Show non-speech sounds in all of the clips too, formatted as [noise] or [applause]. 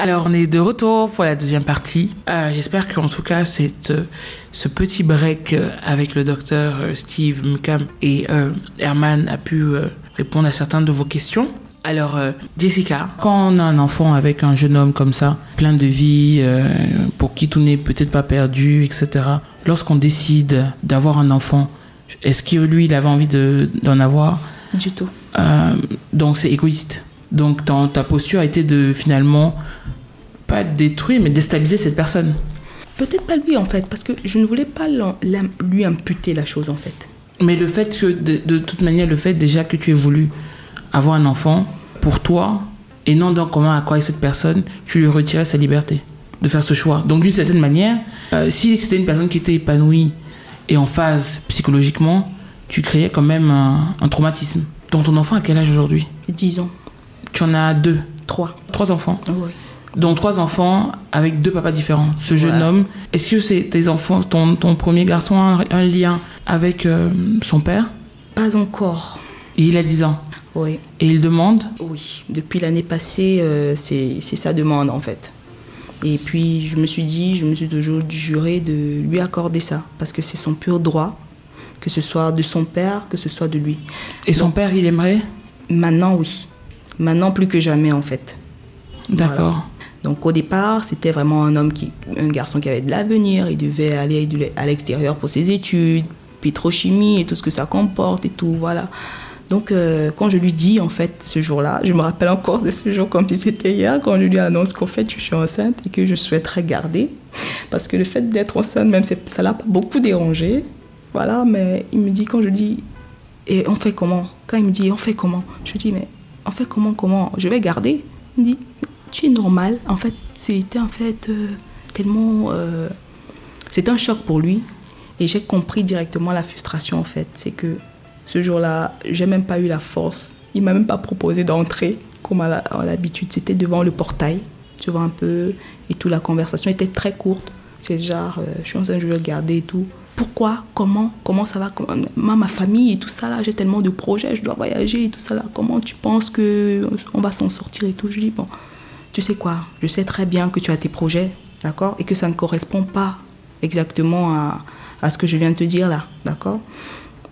Alors, on est de retour pour la deuxième partie. Euh, J'espère qu'en tout cas, cette, euh, ce petit break euh, avec le docteur Steve Mukam et euh, Herman a pu euh, répondre à certaines de vos questions. Alors, Jessica, quand on a un enfant avec un jeune homme comme ça, plein de vie, pour qui tout n'est peut-être pas perdu, etc., lorsqu'on décide d'avoir un enfant, est-ce que lui, il avait envie de- d'en avoir? Du tout. donc c'est égoïste. Donc ta posture a été de finalement pas détruire mais déstabiliser cette personne. Peut-être pas lui en fait, parce que je ne voulais pas lui imputer la chose en fait. Mais le fait que de, de toute manière le fait déjà que tu aies voulu avoir un enfant pour toi et non dans commun accord avec cette personne, tu lui retirais sa liberté de faire ce choix. Donc d'une certaine manière, euh, si c'était une personne qui était épanouie et en phase psychologiquement, tu créais quand même un, un traumatisme. Donc ton enfant à quel âge aujourd'hui? Disons, Tu en as deux, trois. trois enfants? Oui. Dont trois enfants avec deux papas différents. Ce jeune homme, est-ce que c'est tes enfants, ton, ton premier garçon a un, un lien avec euh, son père? Pas encore. Et il a 10 ans. Oui. Et il demande? Oui. Depuis l'année passée, euh, c'est c'est sa demande en fait. Et puis je me suis dit, je me suis toujours juré de lui accorder ça, parce que c'est son pur droit, que ce soit de son père, que ce soit de lui. Et son père, il aimerait? Maintenant, oui. Maintenant, plus que jamais en fait. D'accord. Donc au départ, c'était vraiment un homme qui, un garçon qui avait de l'avenir. Il devait aller à l'extérieur pour ses études, pétrochimie et tout ce que ça comporte et tout, voilà. Donc euh, quand je lui dis en fait ce jour-là, je me rappelle encore de ce jour comme si c'était hier, quand je lui annonce qu'en fait je suis enceinte et que je souhaiterais garder, parce que le fait d'être enceinte même ça l'a pas beaucoup dérangé, voilà. Mais il me dit quand je dis et on fait comment? Quand il me dit on fait comment? Je lui dis mais on fait comment comment? Je vais garder? Il me dit tu es normal. En fait, c'était en fait euh, tellement. euh, c'était un choc pour lui. Et j'ai compris directement la frustration en fait. C'est que ce jour-là, j'ai même pas eu la force. Il m'a même pas proposé d'entrer comme à l'habitude. C'était devant le portail, tu vois un peu. Et tout, la conversation était très courte. C'est genre, euh, je suis enceinte, je veux garder et tout. Pourquoi? Comment? Comment ça va? Moi, ma famille et tout ça là, j'ai tellement de projets, je dois voyager et tout ça là. Comment tu penses que on va s'en sortir et tout? Je dis bon, tu sais quoi Je sais très bien que tu as tes projets, d'accord, et que ça ne correspond pas exactement à, à ce que je viens de te dire là, d'accord.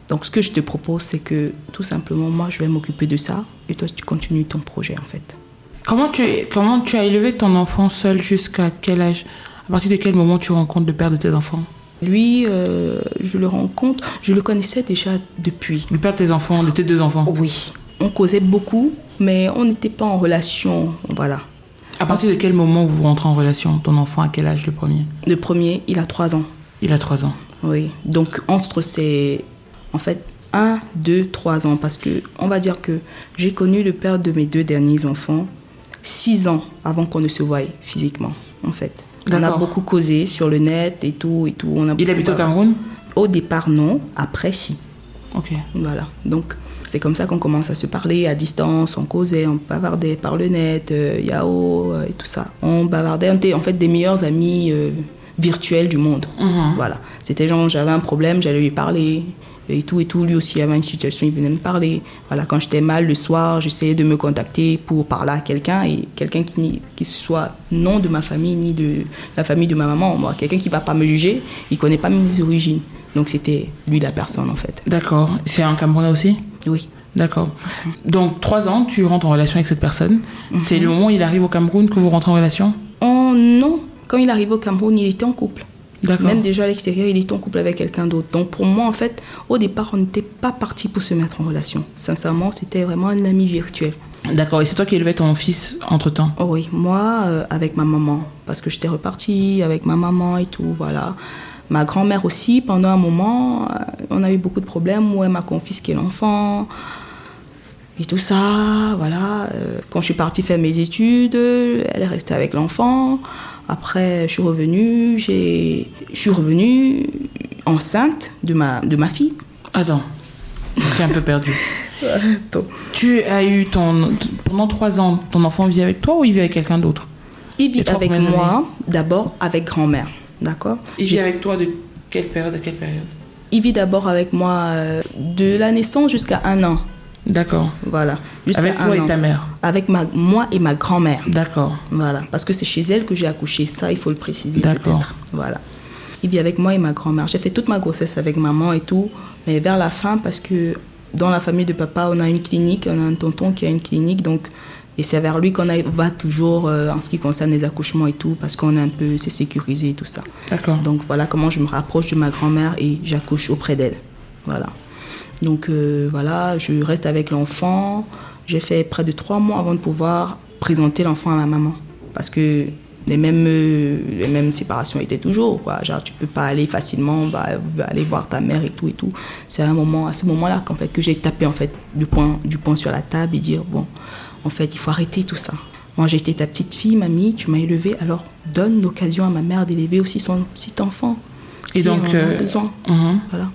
Donc ce que je te propose, c'est que tout simplement, moi, je vais m'occuper de ça et toi, tu continues ton projet en fait. Comment tu, comment tu as élevé ton enfant seul jusqu'à quel âge? À partir de quel moment tu rencontres le père de tes enfants? Lui, euh, je le rencontre, je le connaissais déjà depuis. Le père de tes enfants, de tes deux enfants? Oui. On causait beaucoup, mais on n'était pas en relation, voilà. À partir de quel moment vous rentrez en relation Ton enfant à quel âge le premier? Le premier, il a trois ans. Il a trois ans. Oui, donc entre ces, en fait, un, deux, trois ans, parce que on va dire que j'ai connu le père de mes deux derniers enfants six ans avant qu'on ne se voie physiquement, en fait. On a beaucoup causé sur le net et tout et tout. On a Il habite au Cameroun? Au départ non, après si. Ok. Voilà. Donc, c'est comme ça qu'on commence à se parler à distance, on causait, on bavardait par le net, euh, Yahoo euh, et tout ça. On bavardait, on était en fait des meilleurs amis euh, virtuels du monde. Mhm. Voilà. C'était genre, j'avais un problème, j'allais lui parler et tout et tout. Lui aussi avait une situation, il venait me parler. Voilà, quand j'étais mal le soir, j'essayais de me contacter pour parler à quelqu'un et quelqu'un qui, ni- qui soit non de ma famille ni de la famille de ma maman. Moi, quelqu'un qui va pas me juger, il connaît pas mes origines. Donc c'était lui la personne en fait. D'accord. C'est un Camerounais aussi? Oui. D'accord. Donc, trois ans, tu rentres en relation avec cette personne. C'est le moment où il arrive au Cameroun que vous rentrez en relation? Oh non, quand il arrive au Cameroun, il était en couple. D'accord. Même déjà à l'extérieur, il était en couple avec quelqu'un d'autre. Donc pour moi, en fait, au départ, on n'était pas parti pour se mettre en relation. Sincèrement, c'était vraiment un ami virtuel. D'accord. Et c'est toi qui élevais ton fils entre temps Oh oui, moi, euh, avec ma maman, parce que j'étais repartie avec ma maman et tout, voilà. Ma grand-mère aussi, pendant un moment, euh, on a eu beaucoup de problèmes où elle m'a confisqué l'enfant. Et tout ça, voilà. Euh, Quand je suis partie faire mes études, elle est restée avec l'enfant. Après, je suis revenue, j'ai- je suis revenue enceinte de ma, de ma fille. Attends. Je suis un peu perdu. [laughs] Tu as eu ton. Pendant trois ans, ton enfant vit avec toi ou il vit avec quelqu'un d'autre? Il vit avec moi, d'abord avec grand-mère, d'accord Il vit avec toi de quelle période à quelle période? Il vit d'abord avec moi euh, de la naissance jusqu'à un an. D'accord. Voilà. Avec toi et an. ta mère? Avec ma, moi et ma grand-mère. D'accord. Voilà, parce que c'est chez elle que j'ai accouché, ça il faut le préciser D'accord. Voilà. Il vit avec moi et ma grand-mère. J'ai fait toute ma grossesse avec maman et tout, mais vers la fin, parce que dans la famille de papa, on a une clinique, on a un tonton qui a une clinique, donc et c'est vers lui qu'on va toujours euh, en ce qui concerne les accouchements et tout, parce qu'on est un peu, c'est sécurisé et tout ça. D'accord. Donc voilà comment je me rapproche de ma grand-mère et j'accouche auprès d'elle. Voilà. Donc euh, voilà, je reste avec l'enfant. J'ai fait près de trois mois avant de pouvoir présenter l'enfant à ma maman. Parce que les mêmes, euh, les mêmes séparations étaient toujours. Quoi. Genre, tu peux pas aller facilement bah, aller voir ta mère et tout et tout. C'est à un moment, à ce moment-là qu'en fait, que j'ai tapé en fait, du, poing, du poing sur la table et dire bon, en fait, il faut arrêter tout ça. Moi, été ta petite fille, mamie, tu m'as élevée, alors donne l'occasion à ma mère d'élever aussi son petit enfant. Et si donc, elle en a euh, besoin. Mhm. Voilà.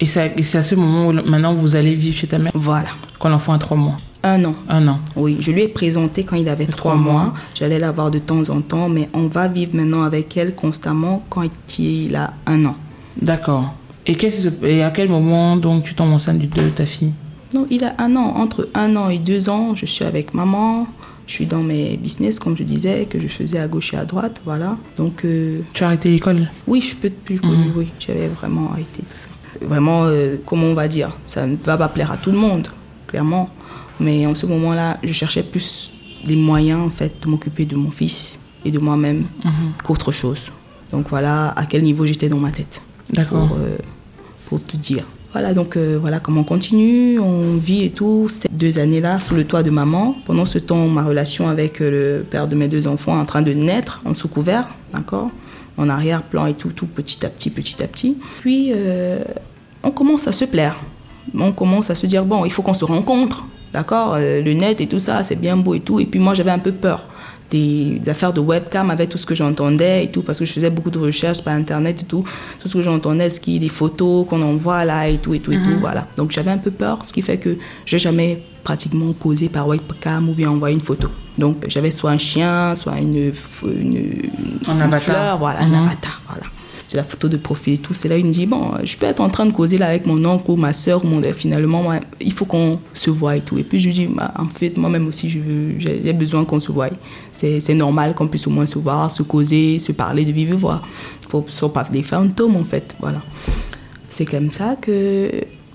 Et c'est à, ce moment où maintenant vous allez vivre chez ta mère Voilà. quand l'enfant a trois mois. Un an. Un an. Oui, je lui ai présenté quand il avait trois mois. mois. J'allais la voir de temps en temps, mais on va vivre maintenant avec elle constamment quand il a un an. D'accord. Et, qu'est-ce que- et à quel moment donc tu tombes enceinte de ta fille? Non, il a un an. Entre un an et deux ans, je suis avec maman. Je suis dans mes business, comme je disais, que je faisais à gauche et à droite. Voilà. Donc, euh, Tu as arrêté l'école? oui, je peux. je peux- Mhm. Oui, j'avais vraiment arrêté tout ça. Vraiment, euh, comment on va dire? Ça ne va pas plaire à tout le monde, clairement. Mais en ce moment-là, je cherchais plus des moyens, en fait, de m'occuper de mon fils et de moi-même Mhm. qu'autre chose. Donc voilà à quel niveau j'étais dans ma tête. D'accord. Pour, euh, pour tout dire. Voilà, donc euh, voilà comment on continue, on vit et tout. Ces deux années-là, sous le toit de maman. Pendant ce temps, ma relation avec euh, le père de mes deux enfants est en train de naître en sous couvert, d'accord? En arrière-plan et tout, tout petit à petit, petit à petit. Puis, euh, on commence à se plaire. On commence à se dire, bon, il faut qu'on se rencontre, d'accord? Le net et tout ça, c'est bien beau et tout. Et puis moi, j'avais un peu peur des, des affaires de webcam avec tout ce que j'entendais et tout, parce que je faisais beaucoup de recherches par Internet et tout. Tout ce que j'entendais, ce qui est des photos qu'on envoie là et tout, et tout, et tout, voilà. Donc j'avais un peu peur, ce qui fait que j'ai jamais pratiquement causé par webcam ou bien envoyé une photo. Donc j'avais soit un chien, soit une, une, Un une fleur, voilà, un Mhm. avatar, voilà. C'est la photo de profil et tout. C'est là il me dit, bon, je peux être en train de causer là avec mon oncle ou ma soeur ou mon... Finalement, il faut qu'on se voit et tout. Et puis je lui dis, bah, en fait, moi-même aussi, j'ai j'ai besoin qu'on se voie. C'est normal qu'on puisse au moins se voir, se causer, se parler de vive voix. Faut sont pas des fantômes, en fait. Voilà. C'est comme ça que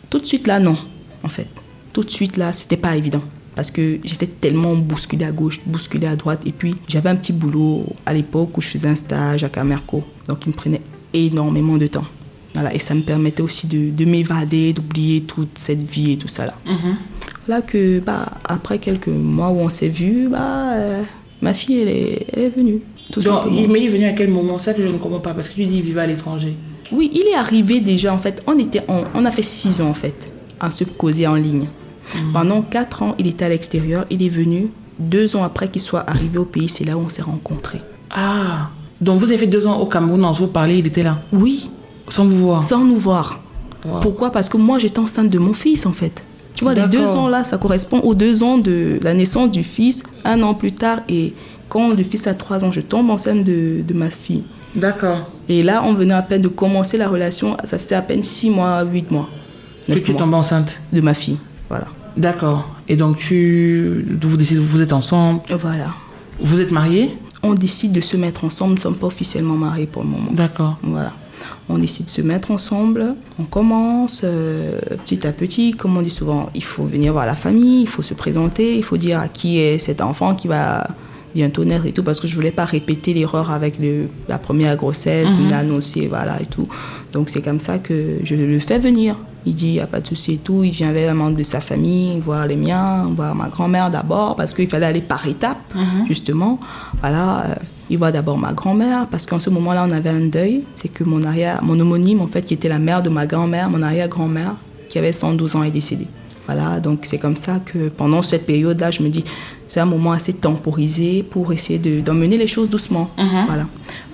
tout de suite là, non, en fait. Tout de suite là, c'était pas évident. Parce que j'étais tellement bousculée à gauche, bousculée à droite. Et puis, j'avais un petit boulot à l'époque où je faisais un stage à Camerco. Donc, il me prenait énormément de temps. Voilà, et ça me permettait aussi de, de m'évader, d'oublier toute cette vie et tout ça là. Mhm. Là que, bah, après quelques mois où on s'est vu, bah, euh, ma fille, elle est, elle est venue. Tout Donc, simplement. mais il est venu à quel moment? Ça que je ne comprends pas. Parce que tu dis vivait à l'étranger. Oui, il est arrivé déjà, en fait. On, était en- on a fait six ans, en fait, à se causer en ligne. Pendant quatre ans, il était à l'extérieur. Il est venu. Deux ans après qu'il soit arrivé au pays, c'est là où on s'est rencontrés. Ah Donc vous avez fait deux ans au Cameroun, on se vous parlait, il était là, Oui, sans vous voir. sans nous voir. Wow. Pourquoi? Parce que moi, j'étais enceinte de mon fils, en fait. Tu vois, les deux D'accord. ans-là, ça correspond aux deux ans de la naissance du fils, un an plus tard. Et quand le fils a trois ans, je tombe enceinte de, de ma fille. D'accord. Et là, on venait à peine de commencer la relation. Ça faisait à peine six mois, huit mois. Que tu mois tombes enceinte. de ma fille. Voilà. D'accord. Et donc tu vous décidez, vous êtes ensemble, Voilà. vous êtes mariés? On décide de se mettre ensemble. Nous ne sommes pas officiellement mariés pour le moment. D'accord. Voilà. On décide de se mettre ensemble. On commence euh, petit à petit. Comme on dit souvent, il faut venir voir la famille, il faut se présenter, il faut dire à qui est cet enfant qui va bientôt naître et tout. Parce que je voulais pas répéter l'erreur avec le, la première grossesse, Mhm. l'annoncer, voilà et tout. Donc c'est comme ça que je le fais venir. Il dit, il n'y a pas de souci et tout. Il vient avec un membre de sa famille, voir les miens, voir ma grand-mère d'abord, parce qu'il fallait aller par étapes, justement. Voilà, euh, il voit d'abord ma grand-mère, parce qu'en ce moment-là, on avait un deuil. C'est que mon arrière, mon homonyme, en fait, qui était la mère de ma grand-mère, mon arrière-grand-mère, qui avait 112 ans, est décédée. Voilà, donc c'est comme ça que pendant cette période-là, je me dis, c'est un moment assez temporisé pour essayer de- d'emmener les choses doucement. Mhm. Voilà.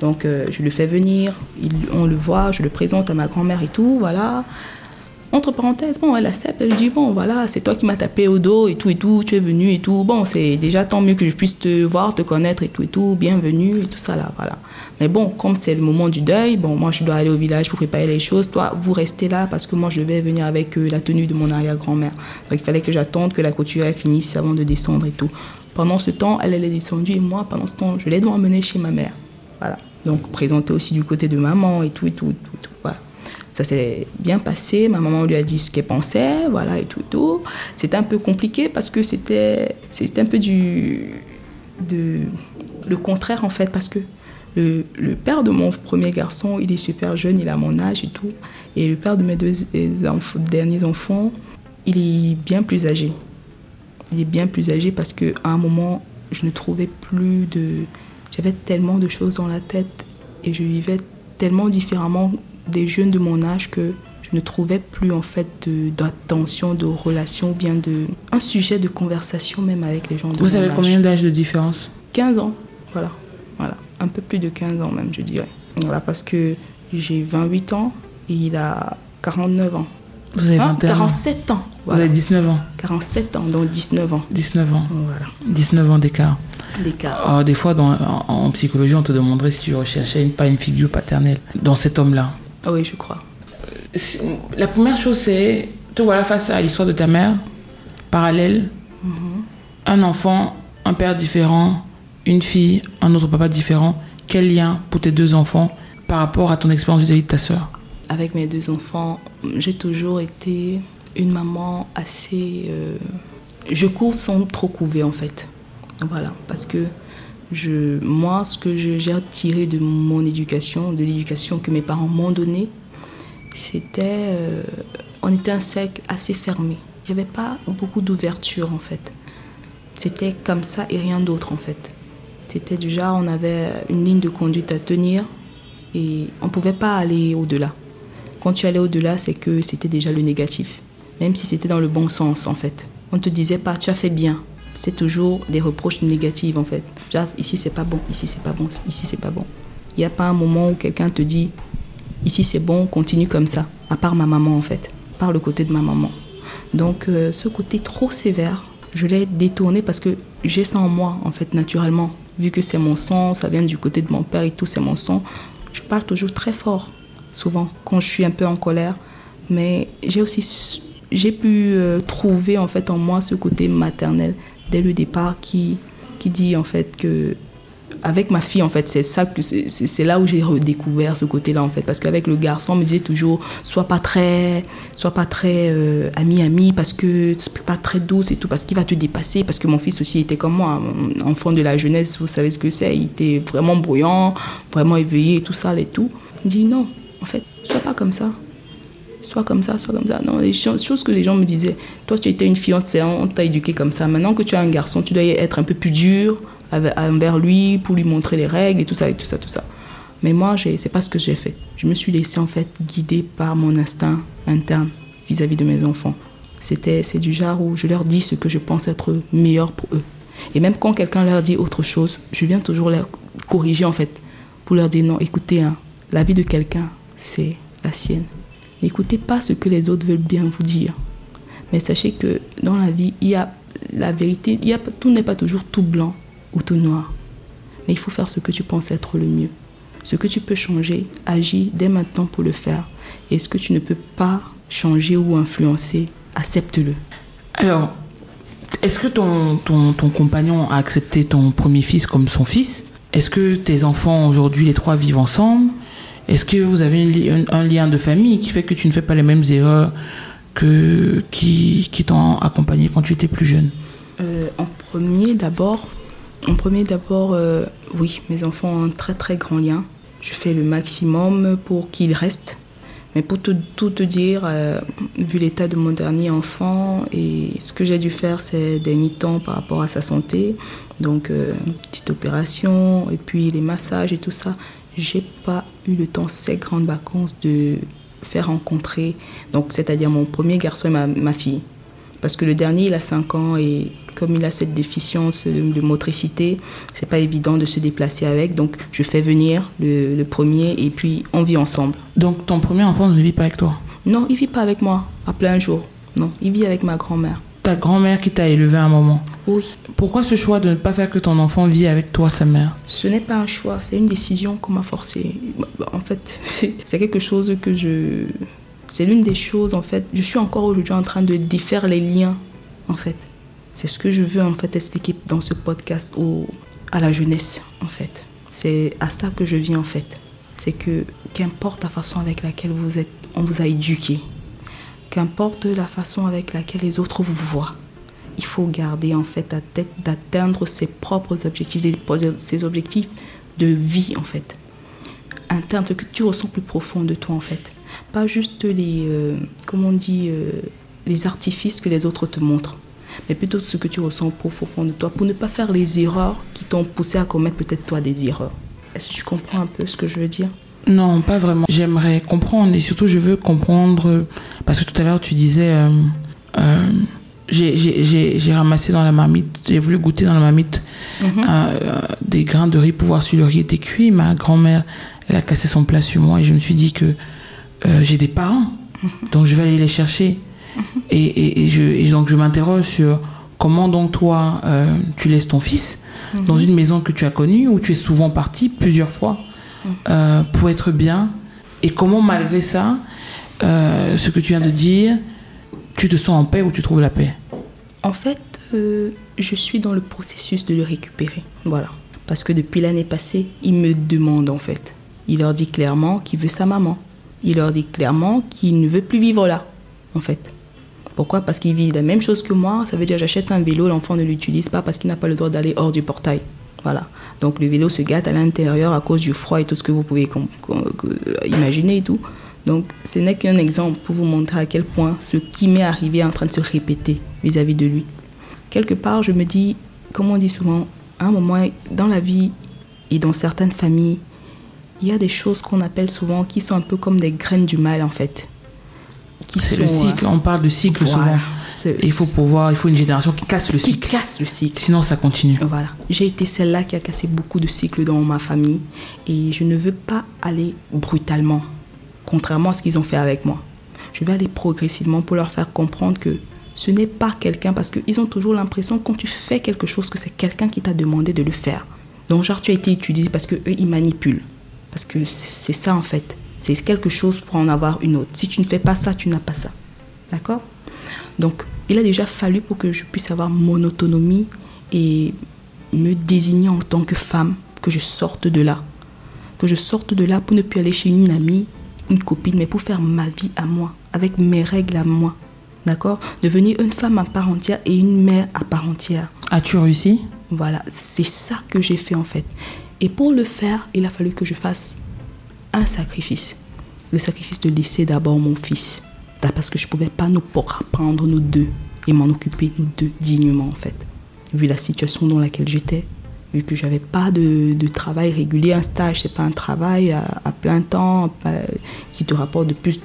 Donc euh, je le fais venir, il- on le voit, je le présente à ma grand-mère et tout, voilà. Entre parenthèses, bon, elle accepte, elle dit, bon, voilà, c'est toi qui m'as tapé au dos et tout et tout, tu es venu et tout. Bon, c'est déjà tant mieux que je puisse te voir, te connaître et tout et tout, bienvenue et tout ça là, voilà. Mais bon, comme c'est le moment du deuil, bon, moi je dois aller au village pour préparer les choses. Toi, vous restez là parce que moi je vais venir avec euh, la tenue de mon arrière-grand-mère. Donc il fallait que j'attende que la couture finisse avant de descendre et tout. Pendant ce temps, elle, est descendue et moi, pendant ce temps, je l'ai emmenée chez ma mère. Voilà. Donc présenter aussi du côté de maman et tout tout, et tout, et tout. Voilà. Ça s'est bien passé. Ma maman lui a dit ce qu'elle pensait, voilà, et tout. C'était un peu compliqué parce que c'était, c'était un peu du, de, le contraire en fait, parce que le, le, père de mon premier garçon, il est super jeune, il a mon âge et tout. Et le père de mes deux derniers enfants, il est bien plus âgé. Il est bien plus âgé parce qu'à un moment, je ne trouvais plus de... J'avais tellement de choses dans la tête et je vivais tellement différemment des jeunes de mon âge que je ne trouvais plus en fait d'attention, de, de relation, ou bien de un sujet de conversation même avec les gens de Vous mon avez âge. combien d'âge de différence? 15 ans, voilà, voilà, un peu plus de 15 ans même, je dirais. Voilà, parce que j'ai 28 ans et il a 49 ans. Vous avez Hein, 21 ans. 47 ans. Vous avez 19 ans. 47 ans, donc 19 ans. 19 ans. Voilà, 19 ans d'écart. d'écart. Alors, des fois, dans, en, en psychologie, on te demanderait si tu recherchais une, pas une figure paternelle dans cet homme-là. Ah oui, je crois. La première chose, c'est te voilà face à l'histoire de ta mère, parallèle, un enfant, un père différent, une fille, un autre papa différent. Quel lien pour tes deux enfants par rapport à ton expérience vis-à-vis de ta sœur? Avec mes deux enfants, j'ai toujours été une maman assez. euh, je couvre sans trop couver en fait. Voilà, parce que je, moi, ce que j'ai tiré de mon éducation, de l'éducation que mes parents m'ont donnée, c'était. euh, on était un cercle assez fermé. Il n'y avait pas beaucoup d'ouverture en fait. C'était comme ça et rien d'autre en fait. C'était du genre, on avait une ligne de conduite à tenir et on ne pouvait pas aller au-delà. Quand tu allais au-delà, c'est que c'était déjà le négatif, même si c'était dans le bon sens en fait. On ne te disait pas, tu as fait bien. C'est toujours des reproches négatifs en fait. Genre, ici c'est pas bon, ici c'est pas bon, ici c'est pas bon. Il n'y a pas un moment où quelqu'un te dit, ici c'est bon, continue comme ça, à part ma maman en fait, par le côté de ma maman. Donc euh, ce côté trop sévère, je l'ai détourné parce que j'ai ça en moi en fait naturellement. Vu que c'est mon sang, ça vient du côté de mon père et tout, c'est mon sang. Je parle toujours très fort, souvent, quand je suis un peu en colère. Mais j'ai aussi j'ai pu euh, trouver en fait en moi ce côté maternel dès le départ qui, qui dit en fait que avec ma fille en fait c'est ça que c'est là où j'ai redécouvert ce côté là en fait. Parce qu'avec le garçon on me disait toujours sois pas très sois pas très euh, ami ami parce que pas très douce et tout parce qu'il va te dépasser parce que mon fils aussi était comme moi enfant de la jeunesse vous savez ce que c'est il était vraiment bruyant vraiment éveillé et tout ça et tout. Il dit non en fait sois pas comme ça soit comme ça, soit comme ça. Non, les cho- choses que les gens me disaient. Toi, tu étais une fille, t'a on t'a éduqué comme ça. Maintenant que tu as un garçon, tu dois être un peu plus dur envers lui pour lui montrer les règles et tout ça, et tout ça, tout ça. Mais moi, c'est pas ce que j'ai fait. Je me suis laissée en fait guider par mon instinct interne vis-à-vis de mes enfants. C'était, c'est du genre où je leur dis ce que je pense être meilleur pour eux. Et même quand quelqu'un leur dit autre chose, je viens toujours leur corriger en fait pour leur dire non, écoutez, hein, la vie de quelqu'un, c'est la sienne. N'écoutez pas ce que les autres veulent bien vous dire. Mais sachez que dans la vie, il y a la vérité, il y a, tout n'est pas toujours tout blanc ou tout noir. Mais il faut faire ce que tu penses être le mieux. Ce que tu peux changer, agis dès maintenant pour le faire. Et ce que tu ne peux pas changer ou influencer, accepte-le. Alors, est-ce que ton, ton, ton compagnon a accepté ton premier fils comme son fils? Est-ce que tes enfants aujourd'hui, les trois, vivent ensemble? Est-ce que vous avez un, lien de famille qui fait que tu ne fais pas les mêmes erreurs que qui, t'ont accompagné quand tu étais plus jeune? Euh, en premier, d'abord, en premier, d'abord, euh, oui, mes enfants ont un très très grand lien. Je fais le maximum pour qu'ils restent. Mais pour tout te dire, euh, vu l'état de mon dernier enfant et ce que j'ai dû faire ces derniers temps par rapport à sa santé, donc euh, petite opération et puis les massages et tout ça, j'ai pas eu le temps ces grandes vacances de faire rencontrer, donc c'est-à-dire mon premier garçon et ma, ma fille. Parce que le dernier, il a 5 ans et comme il a cette déficience de, de motricité, c'est pas évident de se déplacer avec. Donc, je fais venir le, le premier et puis on vit ensemble. Donc ton premier enfant ne vit pas avec toi? Non, il vit pas avec moi à plein jour. Non, il vit avec ma grand-mère. Ta grand-mère qui t'a élevé à un moment. Oui. Pourquoi ce choix de ne pas faire que ton enfant vit avec toi, sa mère? Ce n'est pas un choix, c'est une décision qu'on m'a forcée. En fait, [laughs] c'est quelque chose que je... C'est l'une des choses, en fait, je suis encore aujourd'hui en train de défaire les liens, en fait. C'est ce que je veux, en fait, expliquer dans ce podcast au, à la jeunesse, en fait. C'est à ça que je viens, en fait. C'est que, qu'importe la façon avec laquelle vous êtes, on vous a éduqué, qu'importe la façon avec laquelle les autres vous voient, il faut garder en fait à tête d'atteindre ses propres objectifs, ses objectifs de vie en fait. Atteindre ce que tu ressens plus profond de toi en fait. Pas juste les, euh, comment on dit, euh, les artifices que les autres te montrent, mais plutôt ce que tu ressens profond de toi pour ne pas faire les erreurs qui t'ont poussé à commettre peut-être toi des erreurs. Est-ce que tu comprends un peu ce que je veux dire? Non, pas vraiment. J'aimerais comprendre et surtout je veux comprendre parce que tout à l'heure tu disais euh, euh, j'ai ramassé dans la marmite, j'ai voulu goûter dans la marmite mhm. euh, des grains de riz pour voir si le riz était cuit. Ma grand-mère, elle a cassé son plat sur moi et je me suis dit que j'ai des parents, mhm. donc je vais aller les chercher. Mhm. Et, je, donc je m'interroge sur comment donc toi tu laisses ton fils dans une maison que tu as connue où tu es souvent parti plusieurs fois. Pour être bien Et comment, malgré ça, euh, ce que tu viens de dire, tu te sens en paix ou tu trouves la paix En fait, euh, je suis dans le processus de le récupérer. Voilà. Parce que depuis l'année passée, il me demande en fait. Il leur dit clairement qu'il veut sa maman. Il leur dit clairement qu'il ne veut plus vivre là, en fait. Pourquoi? Parce qu'il vit la même chose que moi. Ça veut dire j'achète un vélo, l'enfant ne l'utilise pas parce qu'il n'a pas le droit d'aller hors du portail. Voilà. Donc le vélo se gâte à l'intérieur à cause du froid et tout ce que vous pouvez imaginer et tout. Donc ce n'est qu'un exemple pour vous montrer à quel point ce qui m'est arrivé est en train de se répéter vis-à-vis de lui. Quelque part, je me dis, comme on dit souvent, à un moment dans la vie et dans certaines familles, il y a des choses qu'on appelle souvent qui sont un peu comme des graines du mal en fait. C'est le cycle, on parle de cycle souvent. Il faut pouvoir, il faut une génération qui casse le cycle. Qui casse le cycle. Sinon, ça continue. Voilà. J'ai été celle-là qui a cassé beaucoup de cycles dans ma famille et je ne veux pas aller brutalement, contrairement à ce qu'ils ont fait avec moi. Je vais aller progressivement pour leur faire comprendre que ce n'est pas quelqu'un parce qu'ils ont toujours l'impression quand tu fais quelque chose que c'est quelqu'un qui t'a demandé de le faire. Donc genre tu as été étudié parce que eux ils manipulent. Parce que c'est ça en fait. C'est quelque chose pour en avoir une autre. Si tu ne fais pas ça, tu n'as pas ça. D'accord? Donc, il a déjà fallu pour que je puisse avoir mon autonomie et me désigner en tant que femme, que je sorte de là. Que je sorte de là pour ne plus aller chez une amie, une copine, mais pour faire ma vie à moi, avec mes règles à moi. D'accord? Devenir une femme à part entière et une mère à part entière. As-tu réussi? Voilà, c'est ça que j'ai fait en fait. Et pour le faire, il a fallu que je fasse un sacrifice. Le sacrifice de laisser d'abord mon fils. Parce que je ne pouvais pas nous prendre nous deux et m'en occuper nous deux dignement en fait. Vu la situation dans laquelle j'étais, vu que j'avais pas de, travail régulier, un stage, c'est pas un travail à, plein temps qui te rapporte de plus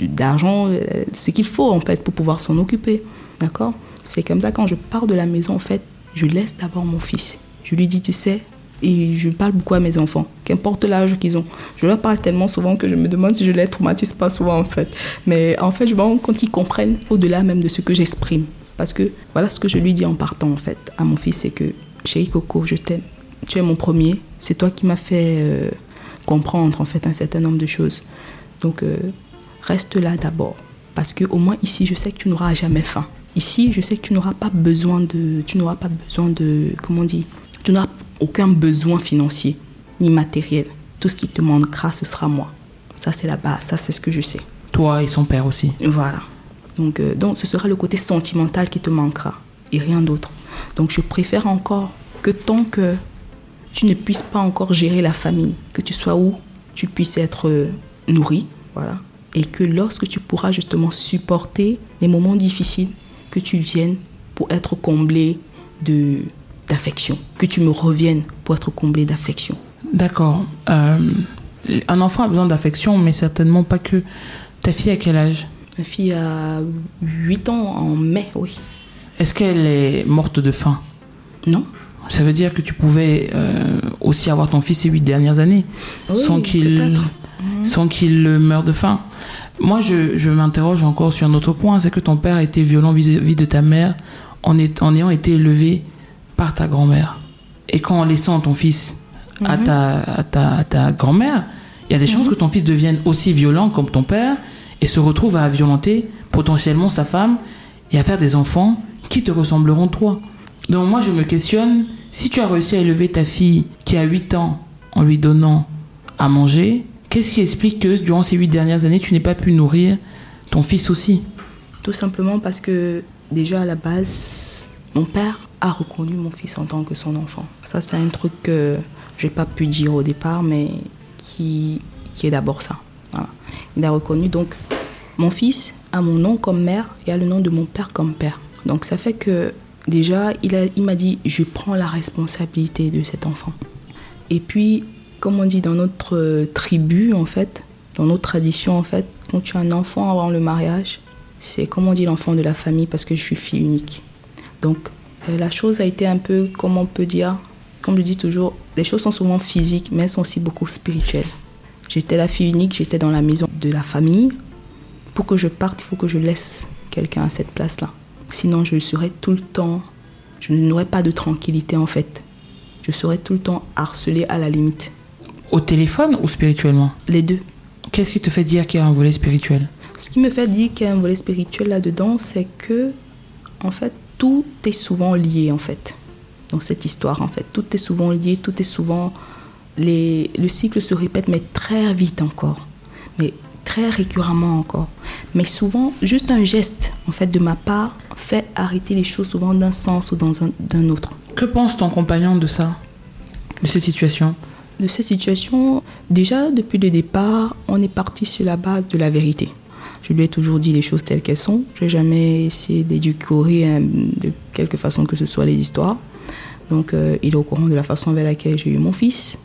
d'argent, euh, ce qu'il faut en fait pour pouvoir s'en occuper. D'accord? C'est comme ça quand je pars de la maison en fait, je laisse d'abord mon fils. Je lui dis, tu sais, et je parle beaucoup à mes enfants, qu'importe l'âge qu'ils ont. Je leur parle tellement souvent que je me demande si je les traumatise pas souvent en fait. Mais en fait, je me rends compte qu'ils comprennent au-delà même de ce que j'exprime. Parce que voilà ce que je lui dis en partant en fait à mon fils, c'est que chéri Coco, je t'aime. Tu es mon premier. C'est toi qui m'as fait euh, comprendre en fait un certain nombre de choses. Donc euh, reste là d'abord. Parce que au moins ici, je sais que tu n'auras jamais faim. Ici, je sais que tu n'auras pas besoin de, tu n'auras pas besoin de, comment on dit, tu n'auras aucun besoin financier ni matériel. Tout ce qui te manquera, ce sera moi. Ça, c'est la base. Ça, c'est ce que je sais. Toi et son père aussi. Voilà. Donc, euh, donc, ce sera le côté sentimental qui te manquera et rien d'autre. Donc, je préfère encore que tant que tu ne puisses pas encore gérer la famille, que tu sois où tu puisses être euh, nourri, voilà, et que lorsque tu pourras justement supporter les moments difficiles, que tu viennes pour être comblé de d'affection, que tu me reviennes pour être comblé d'affection. D'accord. Euh, un enfant a besoin d'affection, mais certainement pas que. Ta fille a quel âge? Ma fille a 8 ans en mai, oui. Est-ce qu'elle est morte de faim? Non. Ça veut dire que tu pouvais euh, aussi avoir ton fils ces huit dernières années sans qu'il sans qu'il meure de faim. Moi, je, je m'interroge encore sur un autre point, c'est que ton père était violent vis-à-vis de ta mère en, est, en ayant été élevé par ta grand-mère. Et qu'en laissant ton fils à Mhm. ta, à ta, à ta grand-mère, il y a des chances que ton fils devienne aussi violent comme ton père et se retrouve à violenter potentiellement sa femme et à faire des enfants te ressembleront toi. Donc moi, je me questionne, si tu as réussi à élever ta fille qui a 8 ans en lui donnant à manger, qu'est-ce qui explique que durant ces 8 dernières années, tu n'aies pas pu nourrir ton fils aussi? Tout simplement parce que déjà à la base, mon père a reconnu mon fils en tant que son enfant. Ça, c'est un truc que j'ai pas pu dire au départ, mais qui, est d'abord ça. Il a reconnu donc mon fils a mon nom comme mère et a le nom de mon père comme père. Donc ça fait que déjà, il a- il m'a dit, je prends la responsabilité de cet enfant. Et puis, comme on dit dans notre euh, tribu, en fait, dans notre tradition, en fait, quand tu as un enfant avant le mariage, c'est comme on dit l'enfant de la famille parce que je suis fille unique. Donc, euh, la chose a été un peu, comme on peut dire, comme je dis toujours, les choses sont souvent physiques, mais elles sont aussi beaucoup spirituelles. J'étais la fille unique, j'étais dans la maison de la famille. Pour que je parte, il faut que je laisse quelqu'un à cette place-là. Sinon, je serais tout le temps, je n'aurais pas de tranquillité en fait. Je serais tout le temps harcelée à la limite. Au téléphone ou spirituellement? Les deux. Qu'est-ce qui te fait dire qu'il y a un volet spirituel? Ce qui me fait dire qu'il y a un volet spirituel là-dedans, c'est que, en fait, tout est souvent lié, en fait, dans cette histoire, en fait. Tout est souvent lié, tout est souvent... Les, le cycle se répète, mais très vite encore. Mais très récurremment encore. Mais souvent, juste un geste, en fait, de ma part, fait arrêter les choses souvent d'un sens ou dans un- d'un autre. Que pense ton compagnon de ça De cette situation? De cette situation, déjà depuis le départ, on est parti sur la base de la vérité. Je lui ai toujours dit les choses telles qu'elles sont. Je n'ai jamais essayé hein, de quelque façon que ce soit les histoires. Donc euh, il est au courant de la façon avec laquelle j'ai eu mon fils,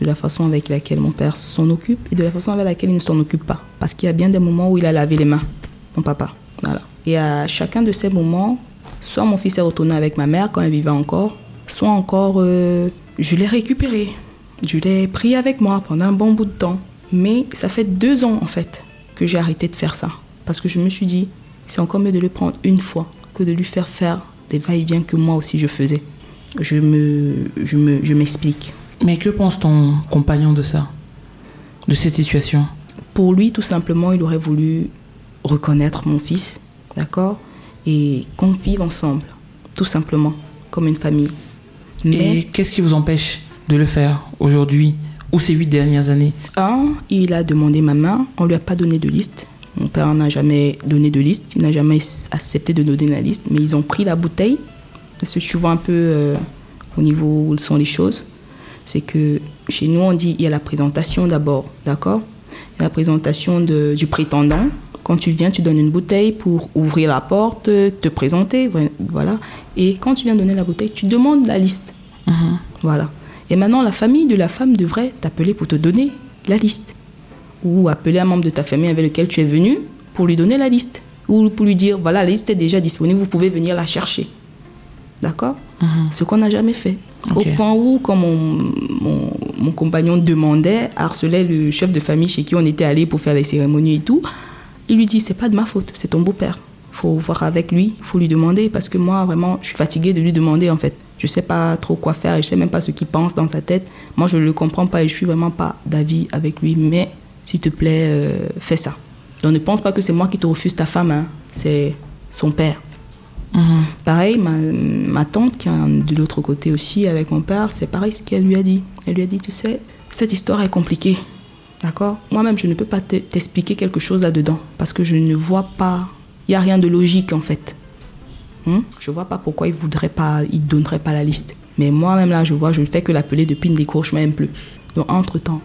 de la façon avec laquelle mon père s'en occupe et de la façon avec laquelle il ne s'en occupe pas. Parce qu'il y a bien des moments où il a lavé les mains, mon papa. Voilà. Et à chacun de ces moments, soit mon fils est retourné avec ma mère quand elle vivait encore, soit encore euh, je l'ai récupéré. Je l'ai pris avec moi pendant un bon bout de temps. Mais ça fait deux ans en fait que j'ai arrêté de faire ça. Parce que je me suis dit, c'est encore mieux de le prendre une fois que de lui faire faire des va-et-vient que moi aussi je faisais. Je me, je me, je m'explique. Mais que pense ton compagnon de ça De cette situation? Pour lui, tout simplement, il aurait voulu reconnaître mon fils, d'accord? Et qu'on vive ensemble, tout simplement, comme une famille. Mais Et qu'est-ce qui vous empêche de le faire aujourd'hui ou ces huit dernières années? Un, il a demandé ma main, on lui a pas donné de liste. Mon père n'a jamais donné de liste, il n'a jamais accepté de donner la liste, mais ils ont pris la bouteille. Parce que tu vois un peu euh, au niveau où sont les choses. C'est que chez nous, on dit il y a la présentation d'abord, d'accord? Il y a la présentation de- du prétendant. Quand tu viens, tu donnes une bouteille pour ouvrir la porte, te présenter, voilà. Et quand tu viens donner la bouteille, tu demandes la liste. Mhm. Voilà. Et maintenant, la famille de la femme devrait t'appeler pour te donner la liste. Ou appeler un membre de ta famille avec lequel tu es venu pour lui donner la liste. Ou pour lui dire, voilà, la liste est déjà disponible, vous pouvez venir la chercher. D'accord? Mhm. Ce qu'on n'a jamais fait. Au point où, quand mon, mon, mon compagnon demandait, harcelait le chef de famille chez qui on était allé pour faire les cérémonies et tout, il lui dit, c'est pas de ma faute, c'est ton beau-père. faut voir avec lui, faut lui demander, parce que moi, vraiment, je suis fatiguée de lui demander, en fait. Je sais pas trop quoi faire, et je sais même pas ce qu'il pense dans sa tête. Moi, je le comprends pas et je suis vraiment pas d'avis avec lui, mais s'il te plaît, euh, fais ça. Donc ne pense pas que c'est moi qui te refuse ta femme, hein. c'est son père. Mhm. Pareil, ma, tante qui est de l'autre côté aussi avec mon père, c'est pareil ce qu'elle lui a dit. Elle lui a dit, tu sais, cette histoire est compliquée. D'accord? Moi-même, je ne peux pas te- t'expliquer quelque chose là-dedans parce que je ne vois pas. Il n'y a rien de logique en fait. Hein je vois pas pourquoi il voudrait pas, il donnerait pas la liste. Mais moi-même là, je vois, je ne fais que l'appeler depuis, il ne décroche même plus. Donc entre-temps,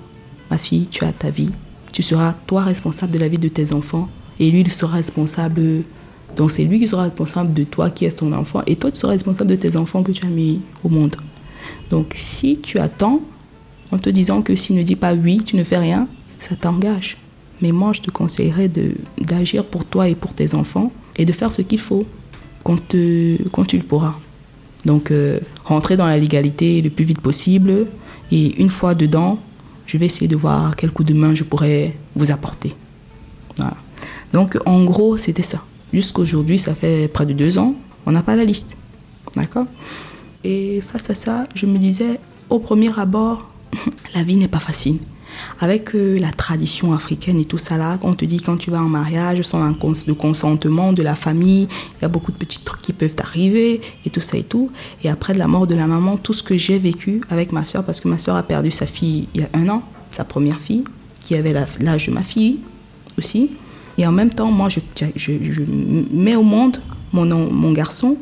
ma fille, tu as ta vie. Tu seras toi responsable de la vie de tes enfants et lui, il sera responsable. Donc c'est lui qui sera responsable de toi qui es ton enfant et toi, tu seras responsable de tes enfants que tu as mis au monde. Donc si tu attends en te disant que s'il ne dit pas oui, tu ne fais rien, ça t'engage. Mais moi, je te conseillerais d'agir pour toi et pour tes enfants et de faire ce qu'il faut quand tu le pourras. Donc, euh, rentrer dans la légalité le plus vite possible. Et une fois dedans, je vais essayer de voir quel coup de main je pourrais vous apporter. Voilà. Donc, en gros, c'était ça. Jusqu'aujourd'hui, ça fait près de deux ans, on n'a pas la liste. D'accord? Et face à ça, je me disais, au premier abord, [laughs] la vie n'est pas facile. Avec euh, la tradition africaine et tout ça là, on te dit quand tu vas en mariage, sans le consentement de la famille, il y a beaucoup de petits trucs qui peuvent arriver et tout ça et tout. Et après la mort de la maman, tout ce que j'ai vécu avec ma soeur, parce que ma soeur a perdu sa fille il y a un an, sa première fille, qui avait l'âge de ma fille aussi. Et en même temps, moi, je, mets au monde mon, garçon.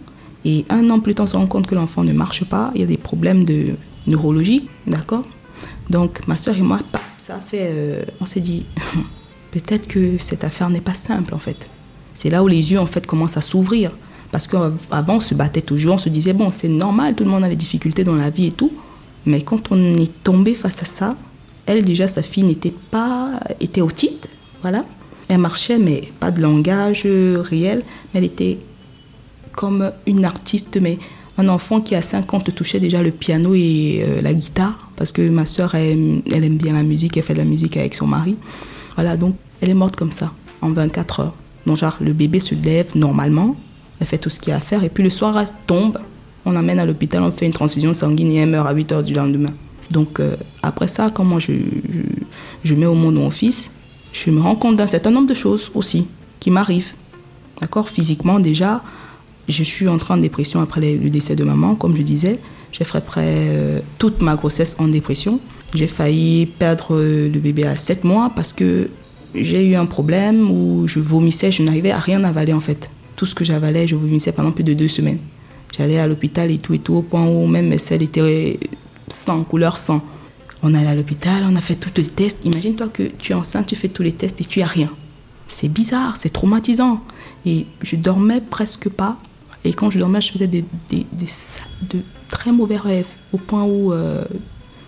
Et un an plus tard, on se rend compte que l'enfant ne marche pas. Il y a des problèmes de neurologie, d'accord? Donc, ma soeur et moi, ça fait. Euh, on s'est dit, [laughs] peut-être que cette affaire n'est pas simple, en fait. C'est là où les yeux, en fait, commencent à s'ouvrir. Parce qu'avant, on se battait toujours, on se disait, bon, c'est normal, tout le monde a des difficultés dans la vie et tout. Mais quand on est tombé face à ça, elle, déjà, sa fille n'était pas. était otite, voilà. Elle marchait, mais pas de langage réel, mais elle était comme une artiste, mais un enfant qui à 5 ans touchait déjà le piano et euh, la guitare, parce que ma soeur, elle, aime bien la musique, elle fait de la musique avec son mari. Voilà, donc elle est morte comme ça, en 24 heures. Donc genre, le bébé se lève normalement, elle fait tout ce qu'il y a à faire, et puis le soir, elle tombe, on amène à l'hôpital, on fait une transfusion sanguine et elle meurt à 8 heures du lendemain. Donc euh, après ça, comment je, je, je mets au monde mon fils, je me rends compte d'un certain nombre de choses aussi qui m'arrivent. D'accord Physiquement déjà, je suis entrée en dépression après le décès de maman, comme je disais. J'ai fait près euh, toute ma grossesse en dépression. J'ai failli perdre euh, le bébé à 7 mois parce que j'ai eu un problème où je vomissais, je n'arrivais à rien avaler en fait. Tout ce que j'avalais, je vomissais pendant plus de deux semaines. J'allais à l'hôpital et tout et tout, au point où même mes selles étaient sans, couleur sang. On allait à l'hôpital, on a fait tous les tests. Imagine-toi que tu es enceinte, tu fais tous les tests et tu as rien. C'est bizarre, c'est traumatisant. Et je dormais presque pas. Et quand je dormais, je faisais de très mauvais rêves, au point où, euh,